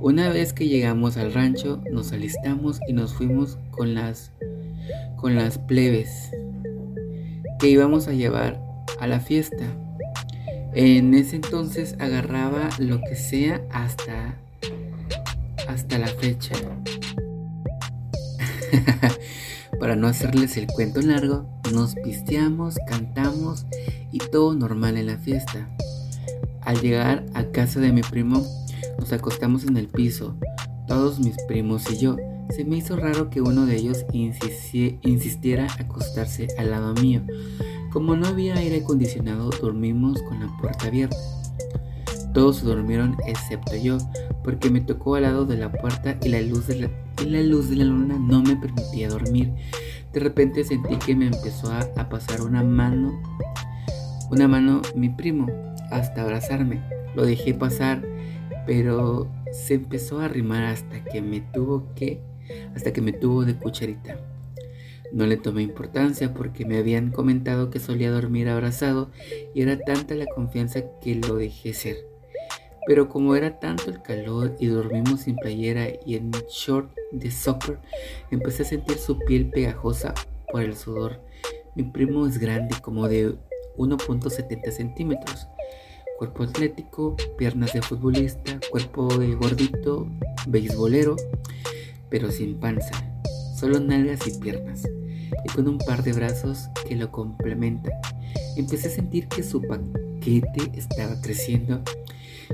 Una vez que llegamos al rancho nos alistamos y nos fuimos con las, con las plebes que íbamos a llevar a la fiesta. En ese entonces agarraba lo que sea hasta hasta la fecha. Para no hacerles el cuento largo, nos pisteamos, cantamos y todo normal en la fiesta. Al llegar a casa de mi primo, nos acostamos en el piso, todos mis primos y yo. Se me hizo raro que uno de ellos insistiera acostarse al lado mío. Como no había aire acondicionado, dormimos con la puerta abierta. Todos durmieron excepto yo, porque me tocó al lado de la puerta y la luz de la, luz de la luna no me permitía dormir. De repente sentí que me empezó a, a pasar una mano, una mano mi primo, hasta abrazarme. Lo dejé pasar, pero se empezó a arrimar hasta que me tuvo que, hasta que me tuvo de cucharita. No le tomé importancia porque me habían comentado que solía dormir abrazado y era tanta la confianza que lo dejé ser. Pero como era tanto el calor y dormimos sin playera y en short de soccer, empecé a sentir su piel pegajosa por el sudor. Mi primo es grande, como de 1.70 centímetros. Cuerpo atlético, piernas de futbolista, cuerpo de gordito, beisbolero, pero sin panza solo nalgas y piernas, y con un par de brazos que lo complementan. Empecé a sentir que su paquete estaba creciendo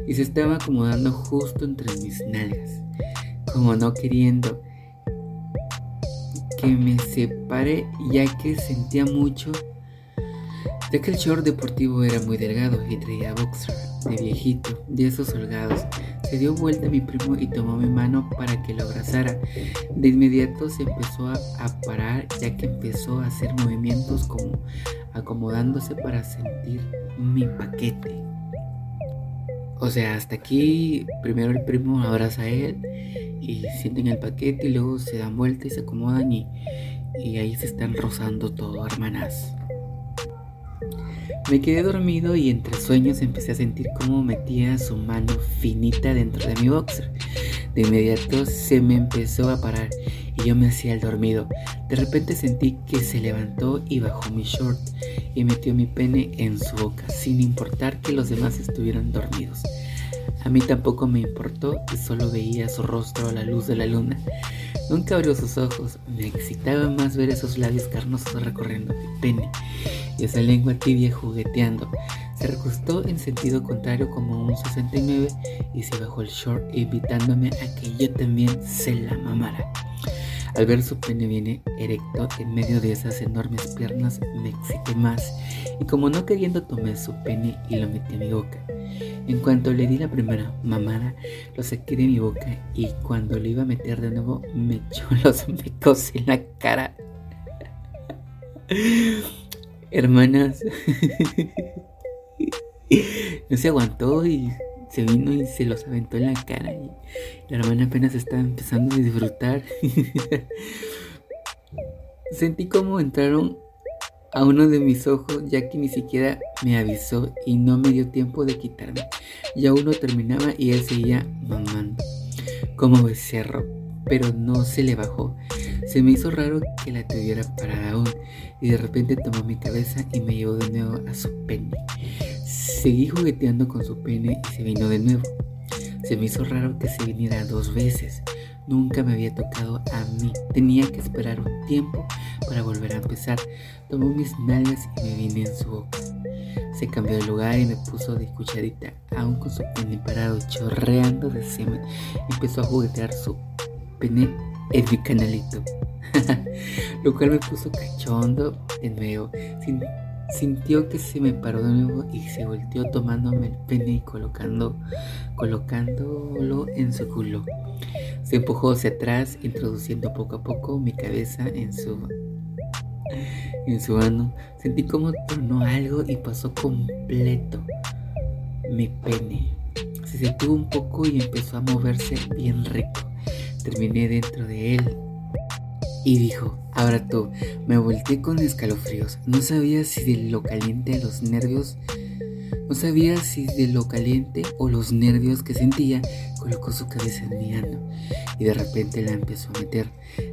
y se estaba acomodando justo entre mis nalgas, como no queriendo que me separe ya que sentía mucho ya que el short deportivo era muy delgado y traía boxer de viejito, de esos holgados. Se dio vuelta mi primo y tomó mi mano para que lo abrazara. De inmediato se empezó a, parar ya que empezó a hacer movimientos como acomodándose para sentir mi paquete. O sea, hasta aquí primero el primo abraza a él y sienten el paquete y luego se dan vuelta y se acomodan y, y ahí se están rozando todo, hermanas. Me quedé dormido y entre sueños empecé a sentir cómo metía su mano finita dentro de mi boxer. De inmediato se me empezó a parar y yo me hacía el dormido. De repente sentí que se levantó y bajó mi short y metió mi pene en su boca, sin importar que los demás estuvieran dormidos. A mí tampoco me importó y solo veía su rostro a la luz de la luna. Nunca abrió sus ojos, me excitaba más ver esos labios carnosos recorriendo mi pene y esa lengua tibia jugueteando. Se recostó en sentido contrario como un 69 y se bajó el short invitándome a que yo también se la mamara. Al ver su pene viene erecto en medio de esas enormes piernas me excité más y como no queriendo tomé su pene y lo metí en mi boca. En cuanto le di la primera mamada, lo saqué de mi boca y cuando lo iba a meter de nuevo me echó los mecos en la cara. Hermanas, no se aguantó y se vino y se los aventó en la cara y la hermana apenas estaba empezando a disfrutar. Sentí como entraron a uno de mis ojos ya que ni siquiera me avisó y no me dio tiempo de quitarme. Ya uno terminaba y él seguía mamando como becerro, pero no se le bajó. Se me hizo raro que la tuviera parada aún y de repente tomó mi cabeza y me llevó de nuevo a su pene. Seguí jugueteando con su pene y se vino de nuevo. Se me hizo raro que se viniera dos veces. Nunca me había tocado a mí. Tenía que esperar un tiempo para volver a empezar. Tomó mis nalgas y me vine en su boca. Se cambió de lugar y me puso de cucharita, aún con su pene parado, chorreando de semen. Empezó a juguetear su pene en mi canalito. Lo cual me puso cachondo de nuevo. sintió que se me paró de nuevo y se volteó tomándome el pene y colocando, colocándolo en su culo. Empujó hacia atrás, introduciendo poco a poco mi cabeza en su en su mano. Sentí como tornó algo y pasó completo mi pene. Se detuvo un poco y empezó a moverse bien rico. Terminé dentro de él. Y dijo, ahora tú, me volteé con escalofríos. No sabía si de lo caliente los nervios, no sabía si de lo caliente o los nervios que sentía, colocó su cabeza en mi ano. Y de repente la empezó a meter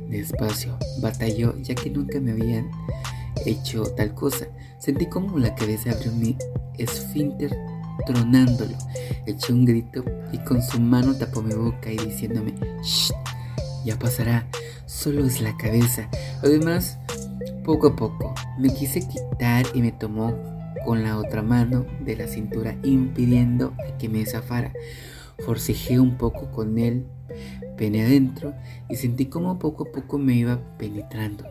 despacio. Batalló ya que nunca me habían hecho tal cosa. Sentí como la cabeza abrió mi esfínter tronándolo. Eché un grito y con su mano tapó mi boca y diciéndome, Shh, ya pasará, solo es la cabeza. Además, poco a poco me quise quitar y me tomó con la otra mano de la cintura impidiendo que me zafara. Forcejé un poco con él, pene adentro, y sentí como poco a poco me iba penetrando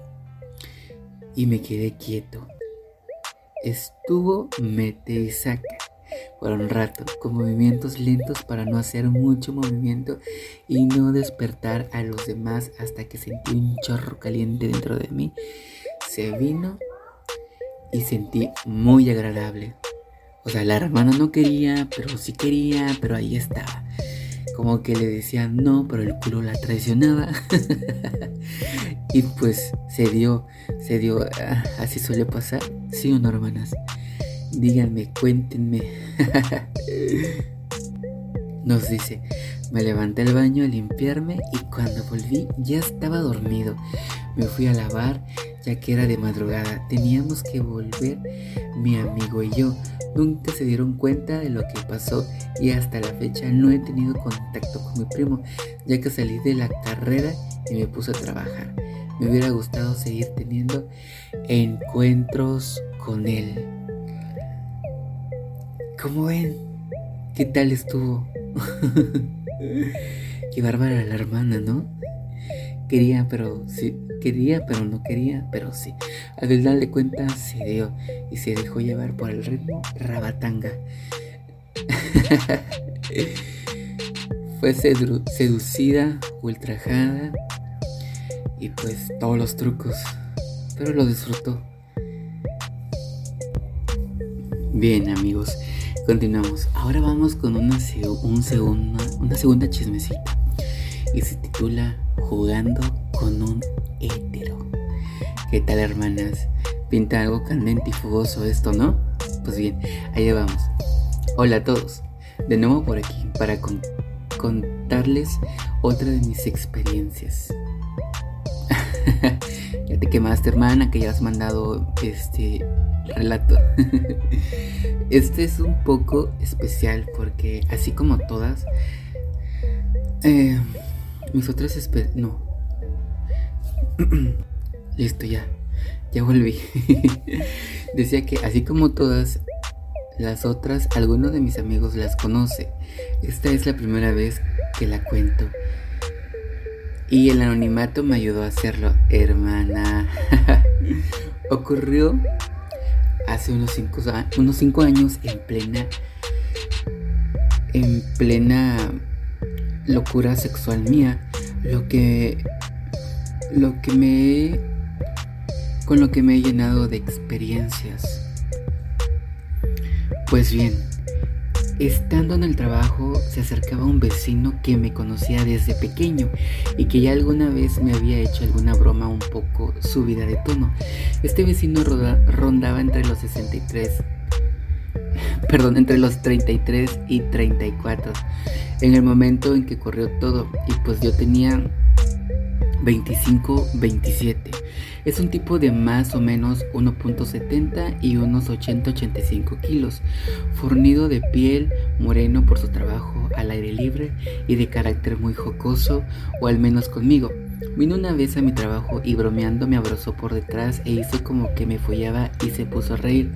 y me quedé quieto. Estuvo mete y saca por un rato, con movimientos lentos para no hacer mucho movimiento y no despertar a los demás hasta que sentí un chorro caliente dentro de mí. Se vino y sentí muy agradable. O sea, la hermana no quería, pero sí quería, pero ahí estaba como que le decía no, pero el culo la traicionaba. y pues se dio, se dio, ah, así suele pasar, ¿sí o no, hermanas? Díganme, cuéntenme. Nos dice, me levanté al baño a limpiarme y cuando volví ya estaba dormido. Me fui a lavar ya que era de madrugada. Teníamos que volver mi amigo y yo. Nunca se dieron cuenta de lo que pasó y hasta la fecha no he tenido contacto con mi primo ya que salí de la carrera y me puse a trabajar. Me hubiera gustado seguir teniendo encuentros con él. ¿Cómo ven? ¿Qué tal estuvo? Qué bárbara la hermana, ¿no? Quería, pero sí, quería, pero no quería, pero sí. Al final de cuentas se dio y se dejó llevar por el ritmo rabatanga. Fue seducida, ultrajada y pues todos los trucos, pero lo disfrutó. Bien amigos, continuamos. Ahora vamos con una, un segunda, una segunda chismecita y se titula Jugando con un hétero. ¿Qué tal hermanas? Pinta algo candente y fugoso esto, ¿no? Pues bien, allá vamos. Hola a todos, de nuevo por aquí para contarles otra de mis experiencias. ya te quemaste hermana que ya has mandado este relato. este es un poco especial porque así como todas, eh, mis otras no. Listo, ya. Ya volví. Decía que así como todas las otras, alguno de mis amigos las conoce. Esta es la primera vez que la cuento. Y el anonimato me ayudó a hacerlo, hermana. Ocurrió hace unos cinco, unos cinco años en plena. En plena locura sexual mía, lo que lo que me con lo que me he llenado de experiencias. Pues bien, Estando en el trabajo se acercaba un vecino que me conocía desde pequeño y que ya alguna vez me había hecho alguna broma un poco subida de tono. Este vecino rondaba entre los 63, perdón, entre los 33 y 34 en el momento en que corrió todo y pues yo tenía 25-27. Es un tipo de más o menos 1.70 y unos 80-85 kilos, fornido de piel, moreno por su trabajo al aire libre y de carácter muy jocoso, o al menos conmigo. Vino una vez a mi trabajo y bromeando me abrazó por detrás e hizo como que me follaba y se puso a reír.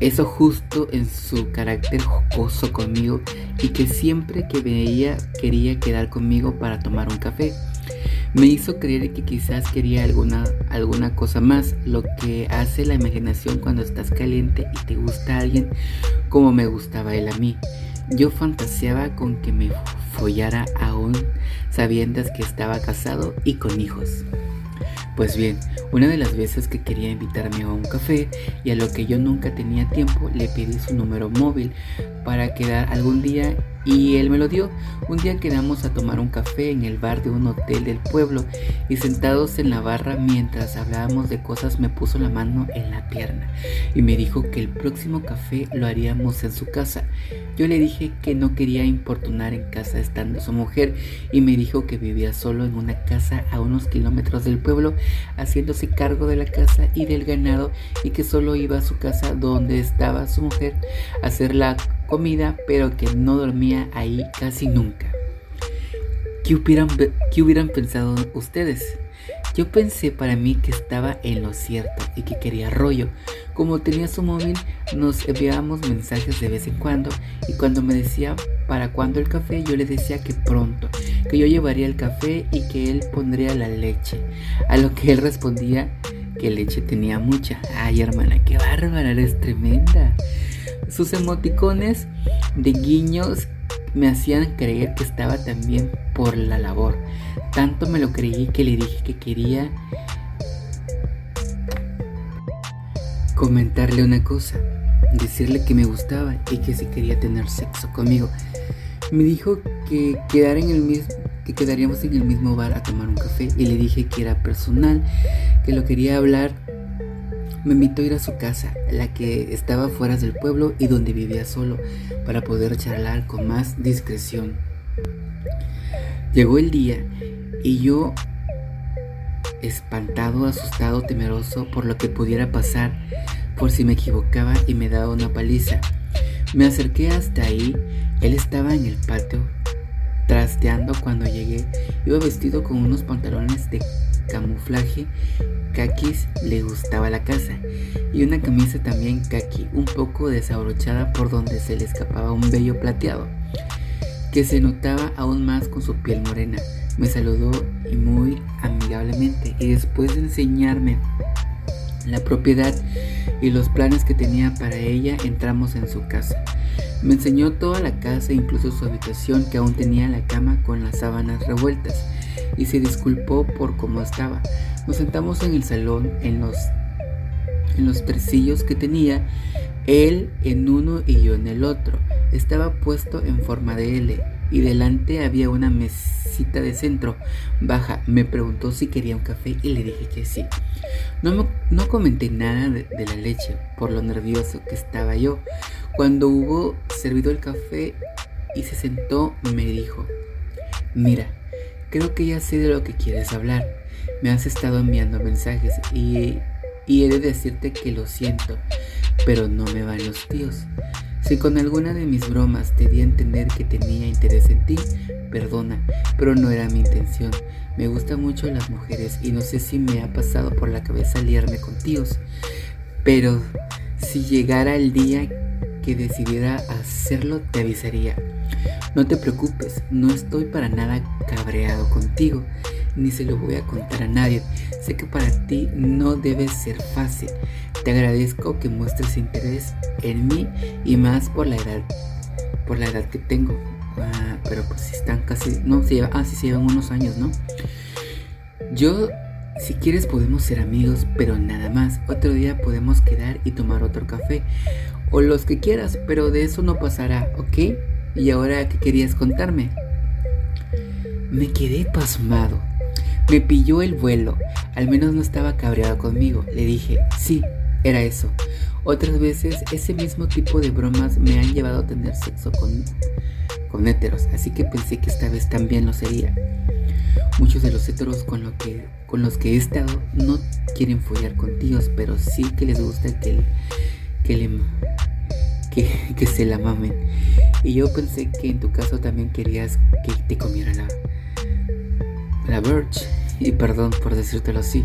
Eso justo en su carácter jocoso conmigo y que siempre que veía quería quedar conmigo para tomar un café me hizo creer que quizás quería alguna, alguna cosa más, lo que hace la imaginación cuando estás caliente y te gusta alguien como me gustaba él a mí. Yo fantaseaba con que me follara aún sabiendas que estaba casado y con hijos. Pues bien, una de las veces que quería invitarme a un café y a lo que yo nunca tenía tiempo, le pedí su número móvil para quedar algún día y él me lo dio. Un día quedamos a tomar un café en el bar de un hotel del pueblo y sentados en la barra mientras hablábamos de cosas me puso la mano en la pierna y me dijo que el próximo café lo haríamos en su casa. Yo le dije que no quería importunar en casa estando su mujer y me dijo que vivía solo en una casa a unos kilómetros del pueblo haciéndose cargo de la casa y del ganado y que solo iba a su casa donde estaba su mujer a hacer la comida, pero que no dormía ahí casi nunca. ¿Qué hubieran, ¿Qué hubieran pensado ustedes? Yo pensé para mí que estaba en lo cierto y que quería rollo. Como tenía su móvil, nos enviábamos mensajes de vez en cuando y cuando me decía para cuándo el café, yo le decía que pronto, que yo llevaría el café y que él pondría la leche. A lo que él respondía que leche tenía mucha. Ay, hermana, qué bárbara, eres tremenda. Sus emoticones de guiños me hacían creer que estaba también por la labor. Tanto me lo creí que le dije que quería comentarle una cosa, decirle que me gustaba y que si quería tener sexo conmigo. Me dijo que, quedar en el mismo, que quedaríamos en el mismo bar a tomar un café y le dije que era personal, que lo quería hablar me invitó a ir a su casa, la que estaba fuera del pueblo y donde vivía solo, para poder charlar con más discreción. Llegó el día y yo, espantado, asustado, temeroso por lo que pudiera pasar, por si me equivocaba y me daba una paliza, me acerqué hasta ahí, él estaba en el patio trasteando cuando llegué, iba vestido con unos pantalones de camuflaje kakis le gustaba la casa y una camisa también kaki, un poco desabrochada por donde se le escapaba un vello plateado, que se notaba aún más con su piel morena. Me saludó muy amigablemente y después de enseñarme la propiedad y los planes que tenía para ella, entramos en su casa. Me enseñó toda la casa, incluso su habitación que aún tenía la cama con las sábanas revueltas y se disculpó por cómo estaba. Nos sentamos en el salón en los, en los tresillos que tenía, él en uno y yo en el otro. Estaba puesto en forma de L y delante había una mesita de centro baja. Me preguntó si quería un café y le dije que sí. No, no comenté nada de, de la leche por lo nervioso que estaba yo. Cuando hubo servido el café y se sentó, me dijo, mira, Creo que ya sé de lo que quieres hablar. Me has estado enviando mensajes y, he de decirte que lo siento, pero no me van los tíos. Si con alguna de mis bromas te di a entender que tenía interés en ti, perdona, pero no era mi intención. Me gustan mucho las mujeres y no sé si me ha pasado por la cabeza liarme con tíos. Pero si llegara el día que decidiera hacerlo, te avisaría. No te preocupes, no estoy para nada cabreado contigo, ni se lo voy a contar a nadie. Sé que para ti no debe ser fácil. Te agradezco que muestres interés en mí y más por la edad, por la edad que tengo. Ah, pero pues están casi, no, se llevan, ah, sí se llevan unos años, ¿no? Yo Si quieres podemos ser amigos, pero nada más. Otro día podemos quedar y tomar otro café. O los que quieras, pero de eso no pasará, ¿ok? ¿Y ahora qué querías contarme? Me quedé pasmado. Me pilló el vuelo. Al menos no estaba cabreado conmigo. Le dije, sí, era eso. Otras veces ese mismo tipo de bromas me han llevado a tener sexo con, con héteros, así que pensé que esta vez también lo sería. Muchos de los heteros con, lo que, con los que he estado no quieren follar con pero sí que les gusta que, que, le, que, que se la mamen. Y yo pensé que en tu caso también querías que te comiera la, la Birch. Y perdón por decírtelo así.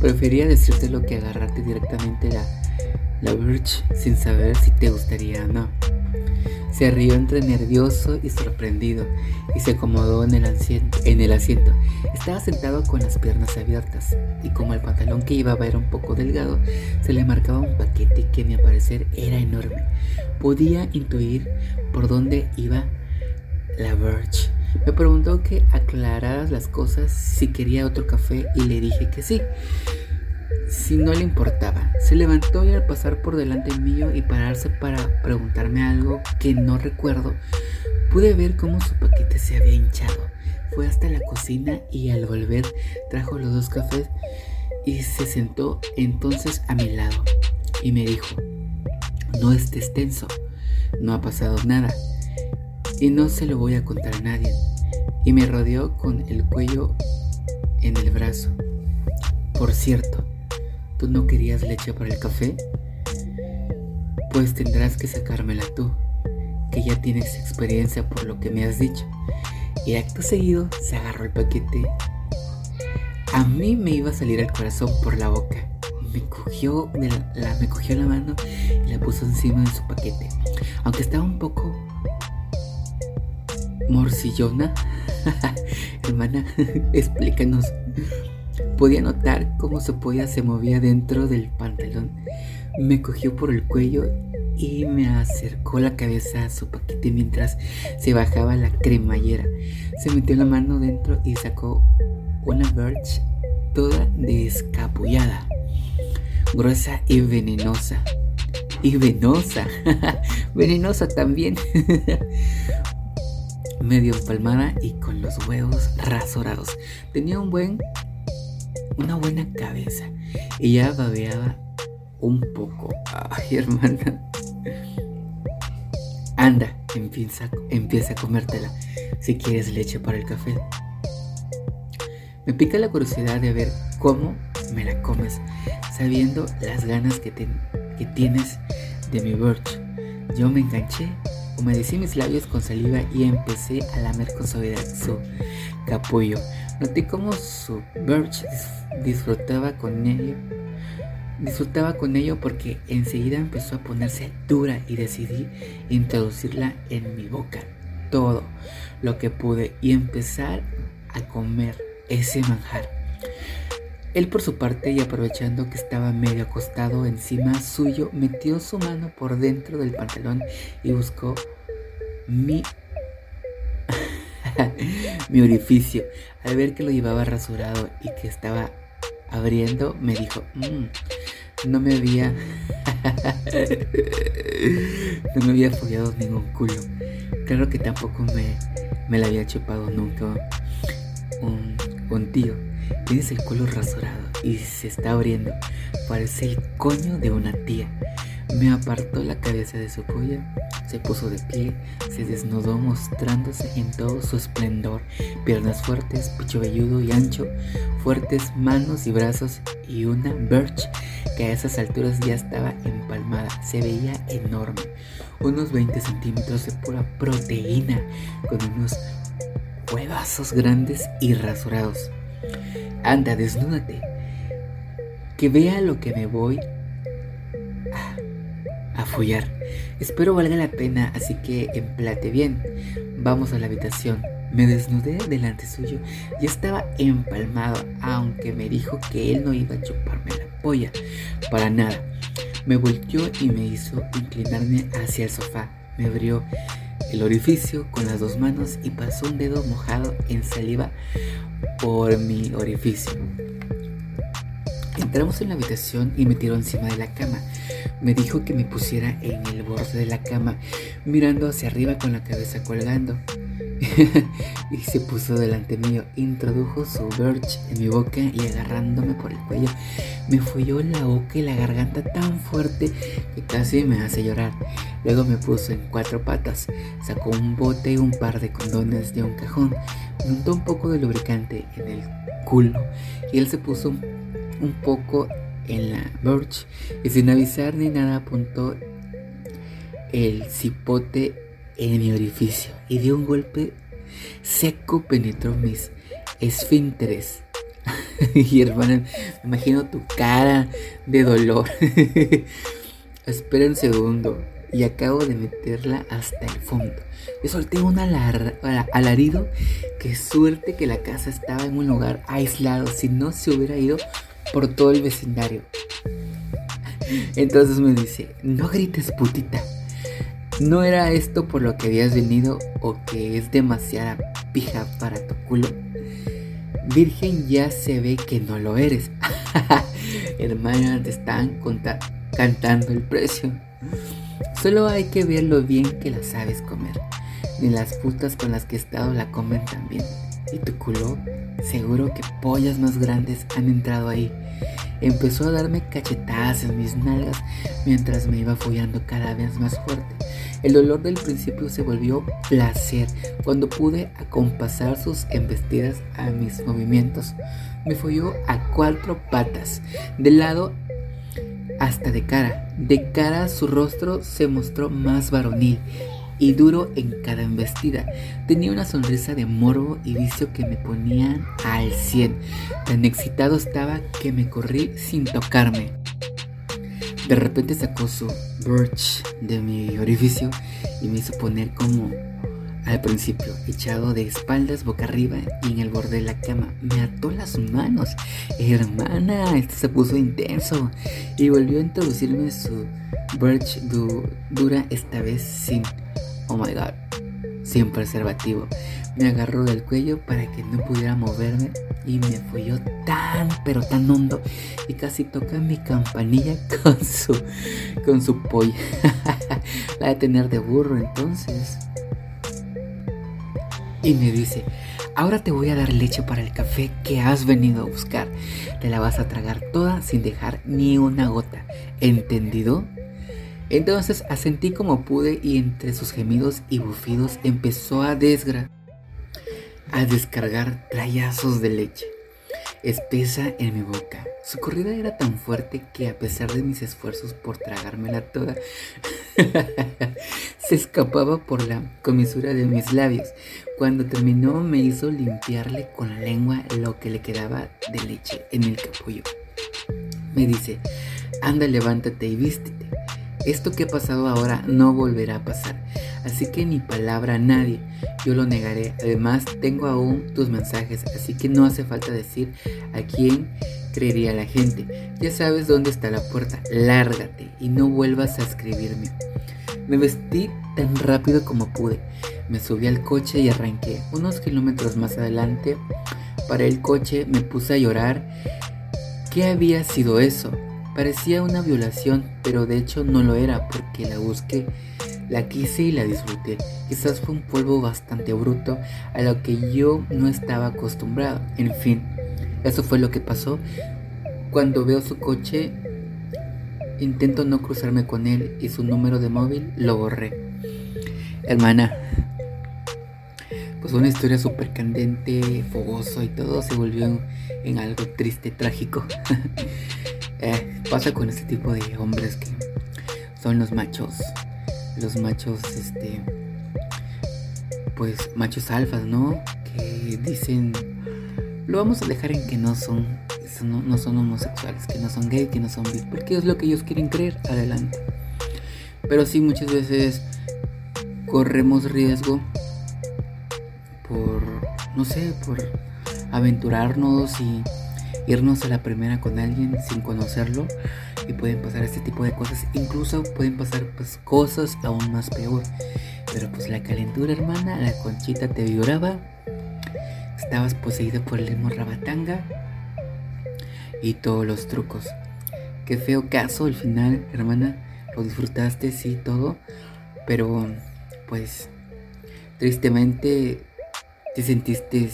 Prefería decírtelo que agarrarte directamente la, la Birch sin saber si te gustaría o no. Se rió entre nervioso y sorprendido y se acomodó en el, asiento. Estaba sentado con las piernas abiertas y como el pantalón que llevaba era un poco delgado, se le marcaba un paquete que a mi parecer era enorme. Podía intuir por dónde iba la Birch. Me preguntó que aclararas las cosas si quería otro café y le dije que sí si no le importaba. Se levantó y al pasar por delante mío y pararse para preguntarme algo que no recuerdo, pude ver cómo su paquete se había hinchado. Fue hasta la cocina y al volver trajo los dos cafés y se sentó entonces a mi lado y me dijo, no estés tenso, no ha pasado nada y no se lo voy a contar a nadie. Y me rodeó con el cuello en el brazo. Por cierto, ¿Tú no querías leche para el café? Pues tendrás que sacármela tú, que ya tienes experiencia por lo que me has dicho. Y acto seguido se agarró el paquete. A mí me iba a salir el corazón por la boca. Me cogió, la, me cogió la mano y la puso encima de su paquete. Aunque estaba un poco morcillona. Hermana, explícanos Podía notar cómo su polla se movía dentro del pantalón. Me cogió por el cuello y me acercó la cabeza a su paquete mientras se bajaba la cremallera. Se metió la mano dentro y sacó una birch toda descapullada, gruesa y venenosa. Y venosa, venenosa también. Medio empalmada y con los huevos rasorados. Tenía un buen una buena cabeza. Ella babeaba un poco. Ay, hermana. Anda, empieza, empieza a comértela si quieres leche para el café. Me pica la curiosidad de ver cómo me la comes, sabiendo las ganas que, que tienes de mi birch. Yo me enganché, humedecí mis labios con saliva y empecé a lamer con suavidad su capullo. Noté cómo su birch disfrutaba con ello. Disfrutaba con ello porque enseguida empezó a ponerse dura y decidí introducirla en mi boca todo lo que pude y empezar a comer ese manjar. Él por su parte y aprovechando que estaba medio acostado encima suyo, metió su mano por dentro del pantalón y buscó mi mi orificio. Al ver que lo llevaba rasurado y que estaba abriendo, me dijo, mm, no me había... no me había follado ningún culo. Claro que tampoco me, me la había chupado nunca un, un tío. Tienes el culo rasurado y se está abriendo. Parece el coño de una tía. Me apartó la cabeza de su polla, se puso de pie, se desnudó mostrándose en todo su esplendor, piernas fuertes, pecho velludo y ancho, fuertes manos y brazos y una birch que a esas alturas ya estaba empalmada, se veía enorme, unos 20 centímetros de pura proteína, con unos huevazos grandes y rasurados. Anda, desnúdate, que vea lo que me voy a follar. Espero valga la pena, así que emplate bien. Vamos a la habitación. Me desnudé delante suyo y estaba empalmado, aunque me dijo que él no iba a chuparme la polla. Para nada. Me volteó y me hizo inclinarme hacia el sofá. Me abrió el orificio con las dos manos y pasó un dedo mojado en saliva por mi orificio. Entramos en la habitación y me tiró encima de la cama. Me dijo que me pusiera en el borde de la cama, mirando hacia arriba con la cabeza colgando. y se puso delante mío, introdujo su birch en mi boca y agarrándome por el cuello, me folló la boca y la garganta tan fuerte que casi me hace llorar. Luego me puso en cuatro patas, sacó un bote y un par de condones de un cajón, me untó un poco de lubricante en el culo y él se puso un poco en la birch y sin avisar ni nada apuntó el cipote en mi orificio y de un golpe seco penetró mis esfínteres. y hermana, me imagino tu cara de dolor. Espera un segundo y acabo de meterla hasta el fondo. Yo solté un alarido. Qué suerte que la casa estaba en un lugar aislado, si no se hubiera ido por todo el vecindario. Entonces me dice, no grites putita. ¿No era esto por lo que habías venido o que es demasiada pija para tu culo? Virgen ya se ve que no lo eres. Hermana, te están cantando el precio. Solo hay que ver lo bien que la sabes comer. Ni las putas con las que he estado la comen tan bien. ¿Y tu culo? Seguro que pollas más grandes han entrado ahí. Empezó a darme cachetadas en mis nalgas mientras me iba follando cada vez más fuerte. El dolor del principio se volvió placer cuando pude acompasar sus embestidas a mis movimientos. Me folló a cuatro patas, de lado hasta de cara. De cara su rostro se mostró más varonil y duro en cada embestida. Tenía una sonrisa de morbo y vicio que me ponían al 100. Tan excitado estaba que me corrí sin tocarme. De repente sacó su birch de mi orificio y me hizo poner como al principio, echado de espaldas boca arriba y en el borde de la cama. Me ató las manos. Hermana, esto se puso intenso. Y volvió a introducirme su birch dura esta vez sin Oh my god. Sin preservativo. Me agarró del cuello para que no pudiera moverme y me yo tan pero tan hondo y casi toca mi campanilla con su con su polla. La de tener de burro entonces. Y me dice, ahora te voy a dar leche para el café que has venido a buscar. Te la vas a tragar toda sin dejar ni una gota. ¿Entendido? Entonces asentí como pude y entre sus gemidos y bufidos empezó a desgra a descargar trayazos de leche, espesa en mi boca. Su corrida era tan fuerte que a pesar de mis esfuerzos por tragármela toda, se escapaba por la comisura de mis labios. Cuando terminó me hizo limpiarle con la lengua lo que le quedaba de leche en el capullo. Me dice, anda levántate y vístete. Esto que ha pasado ahora no volverá a pasar, así que ni palabra a nadie, yo lo negaré. Además, tengo aún tus mensajes, así que no hace falta decir a quién creería la gente. Ya sabes dónde está la puerta, lárgate y no vuelvas a escribirme. Me vestí tan rápido como pude, me subí al coche y arranqué. Unos kilómetros más adelante, para el coche, me puse a llorar. ¿Qué había sido eso? Parecía una violación, pero de hecho no lo era porque la busqué, la quise y la disfruté. Quizás fue un polvo bastante bruto a lo que yo no estaba acostumbrado. En fin, eso fue lo que pasó. Cuando veo su coche, intento no cruzarme con él y su número de móvil lo borré. Hermana, pues una historia súper candente, fogoso y todo se volvió en algo triste, trágico. Eh, pasa con este tipo de hombres que son los machos. Los machos, este. Pues machos alfas, ¿no? Que dicen. Lo vamos a dejar en que no son. No, son homosexuales, que no son gay, que no son bi. Porque es lo que ellos quieren creer. Adelante. Pero sí, muchas veces corremos riesgo por. No sé, por aventurarnos y irnos a la primera con alguien sin conocerlo y pueden pasar este tipo de cosas. Incluso pueden pasar pues, cosas aún más peor. Pero pues la calentura, hermana, la conchita te vibraba. Estabas poseído por el rabatanga. y todos los trucos. Qué feo caso al final, hermana. Lo disfrutaste, sí, todo. Pero, pues, tristemente te sentiste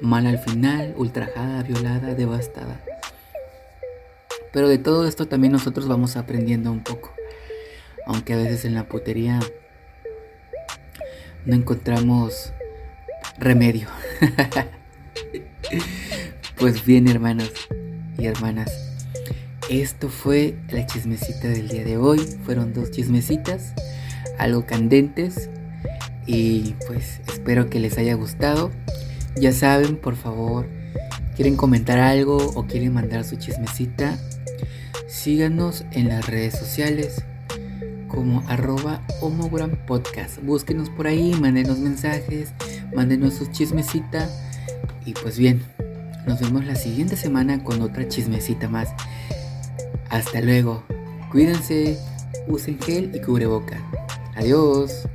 mal al final, ultrajada, violada, devastada. Pero de todo esto también nosotros vamos aprendiendo un poco. Aunque a veces en la putería no encontramos remedio. pues bien, hermanos y hermanas. Esto fue la chismecita del día de hoy. Fueron dos chismecitas, algo candentes. Y pues espero que les haya gustado. Ya saben, por favor, quieren comentar algo o quieren mandar su chismecita, síganos en las redes sociales como arroba homogram podcast. Búsquenos por ahí, mándenos mensajes, mándenos su chismecita. Y pues bien, nos vemos la siguiente semana con otra chismecita más. Hasta luego. Cuídense, usen gel y cubreboca. Adiós.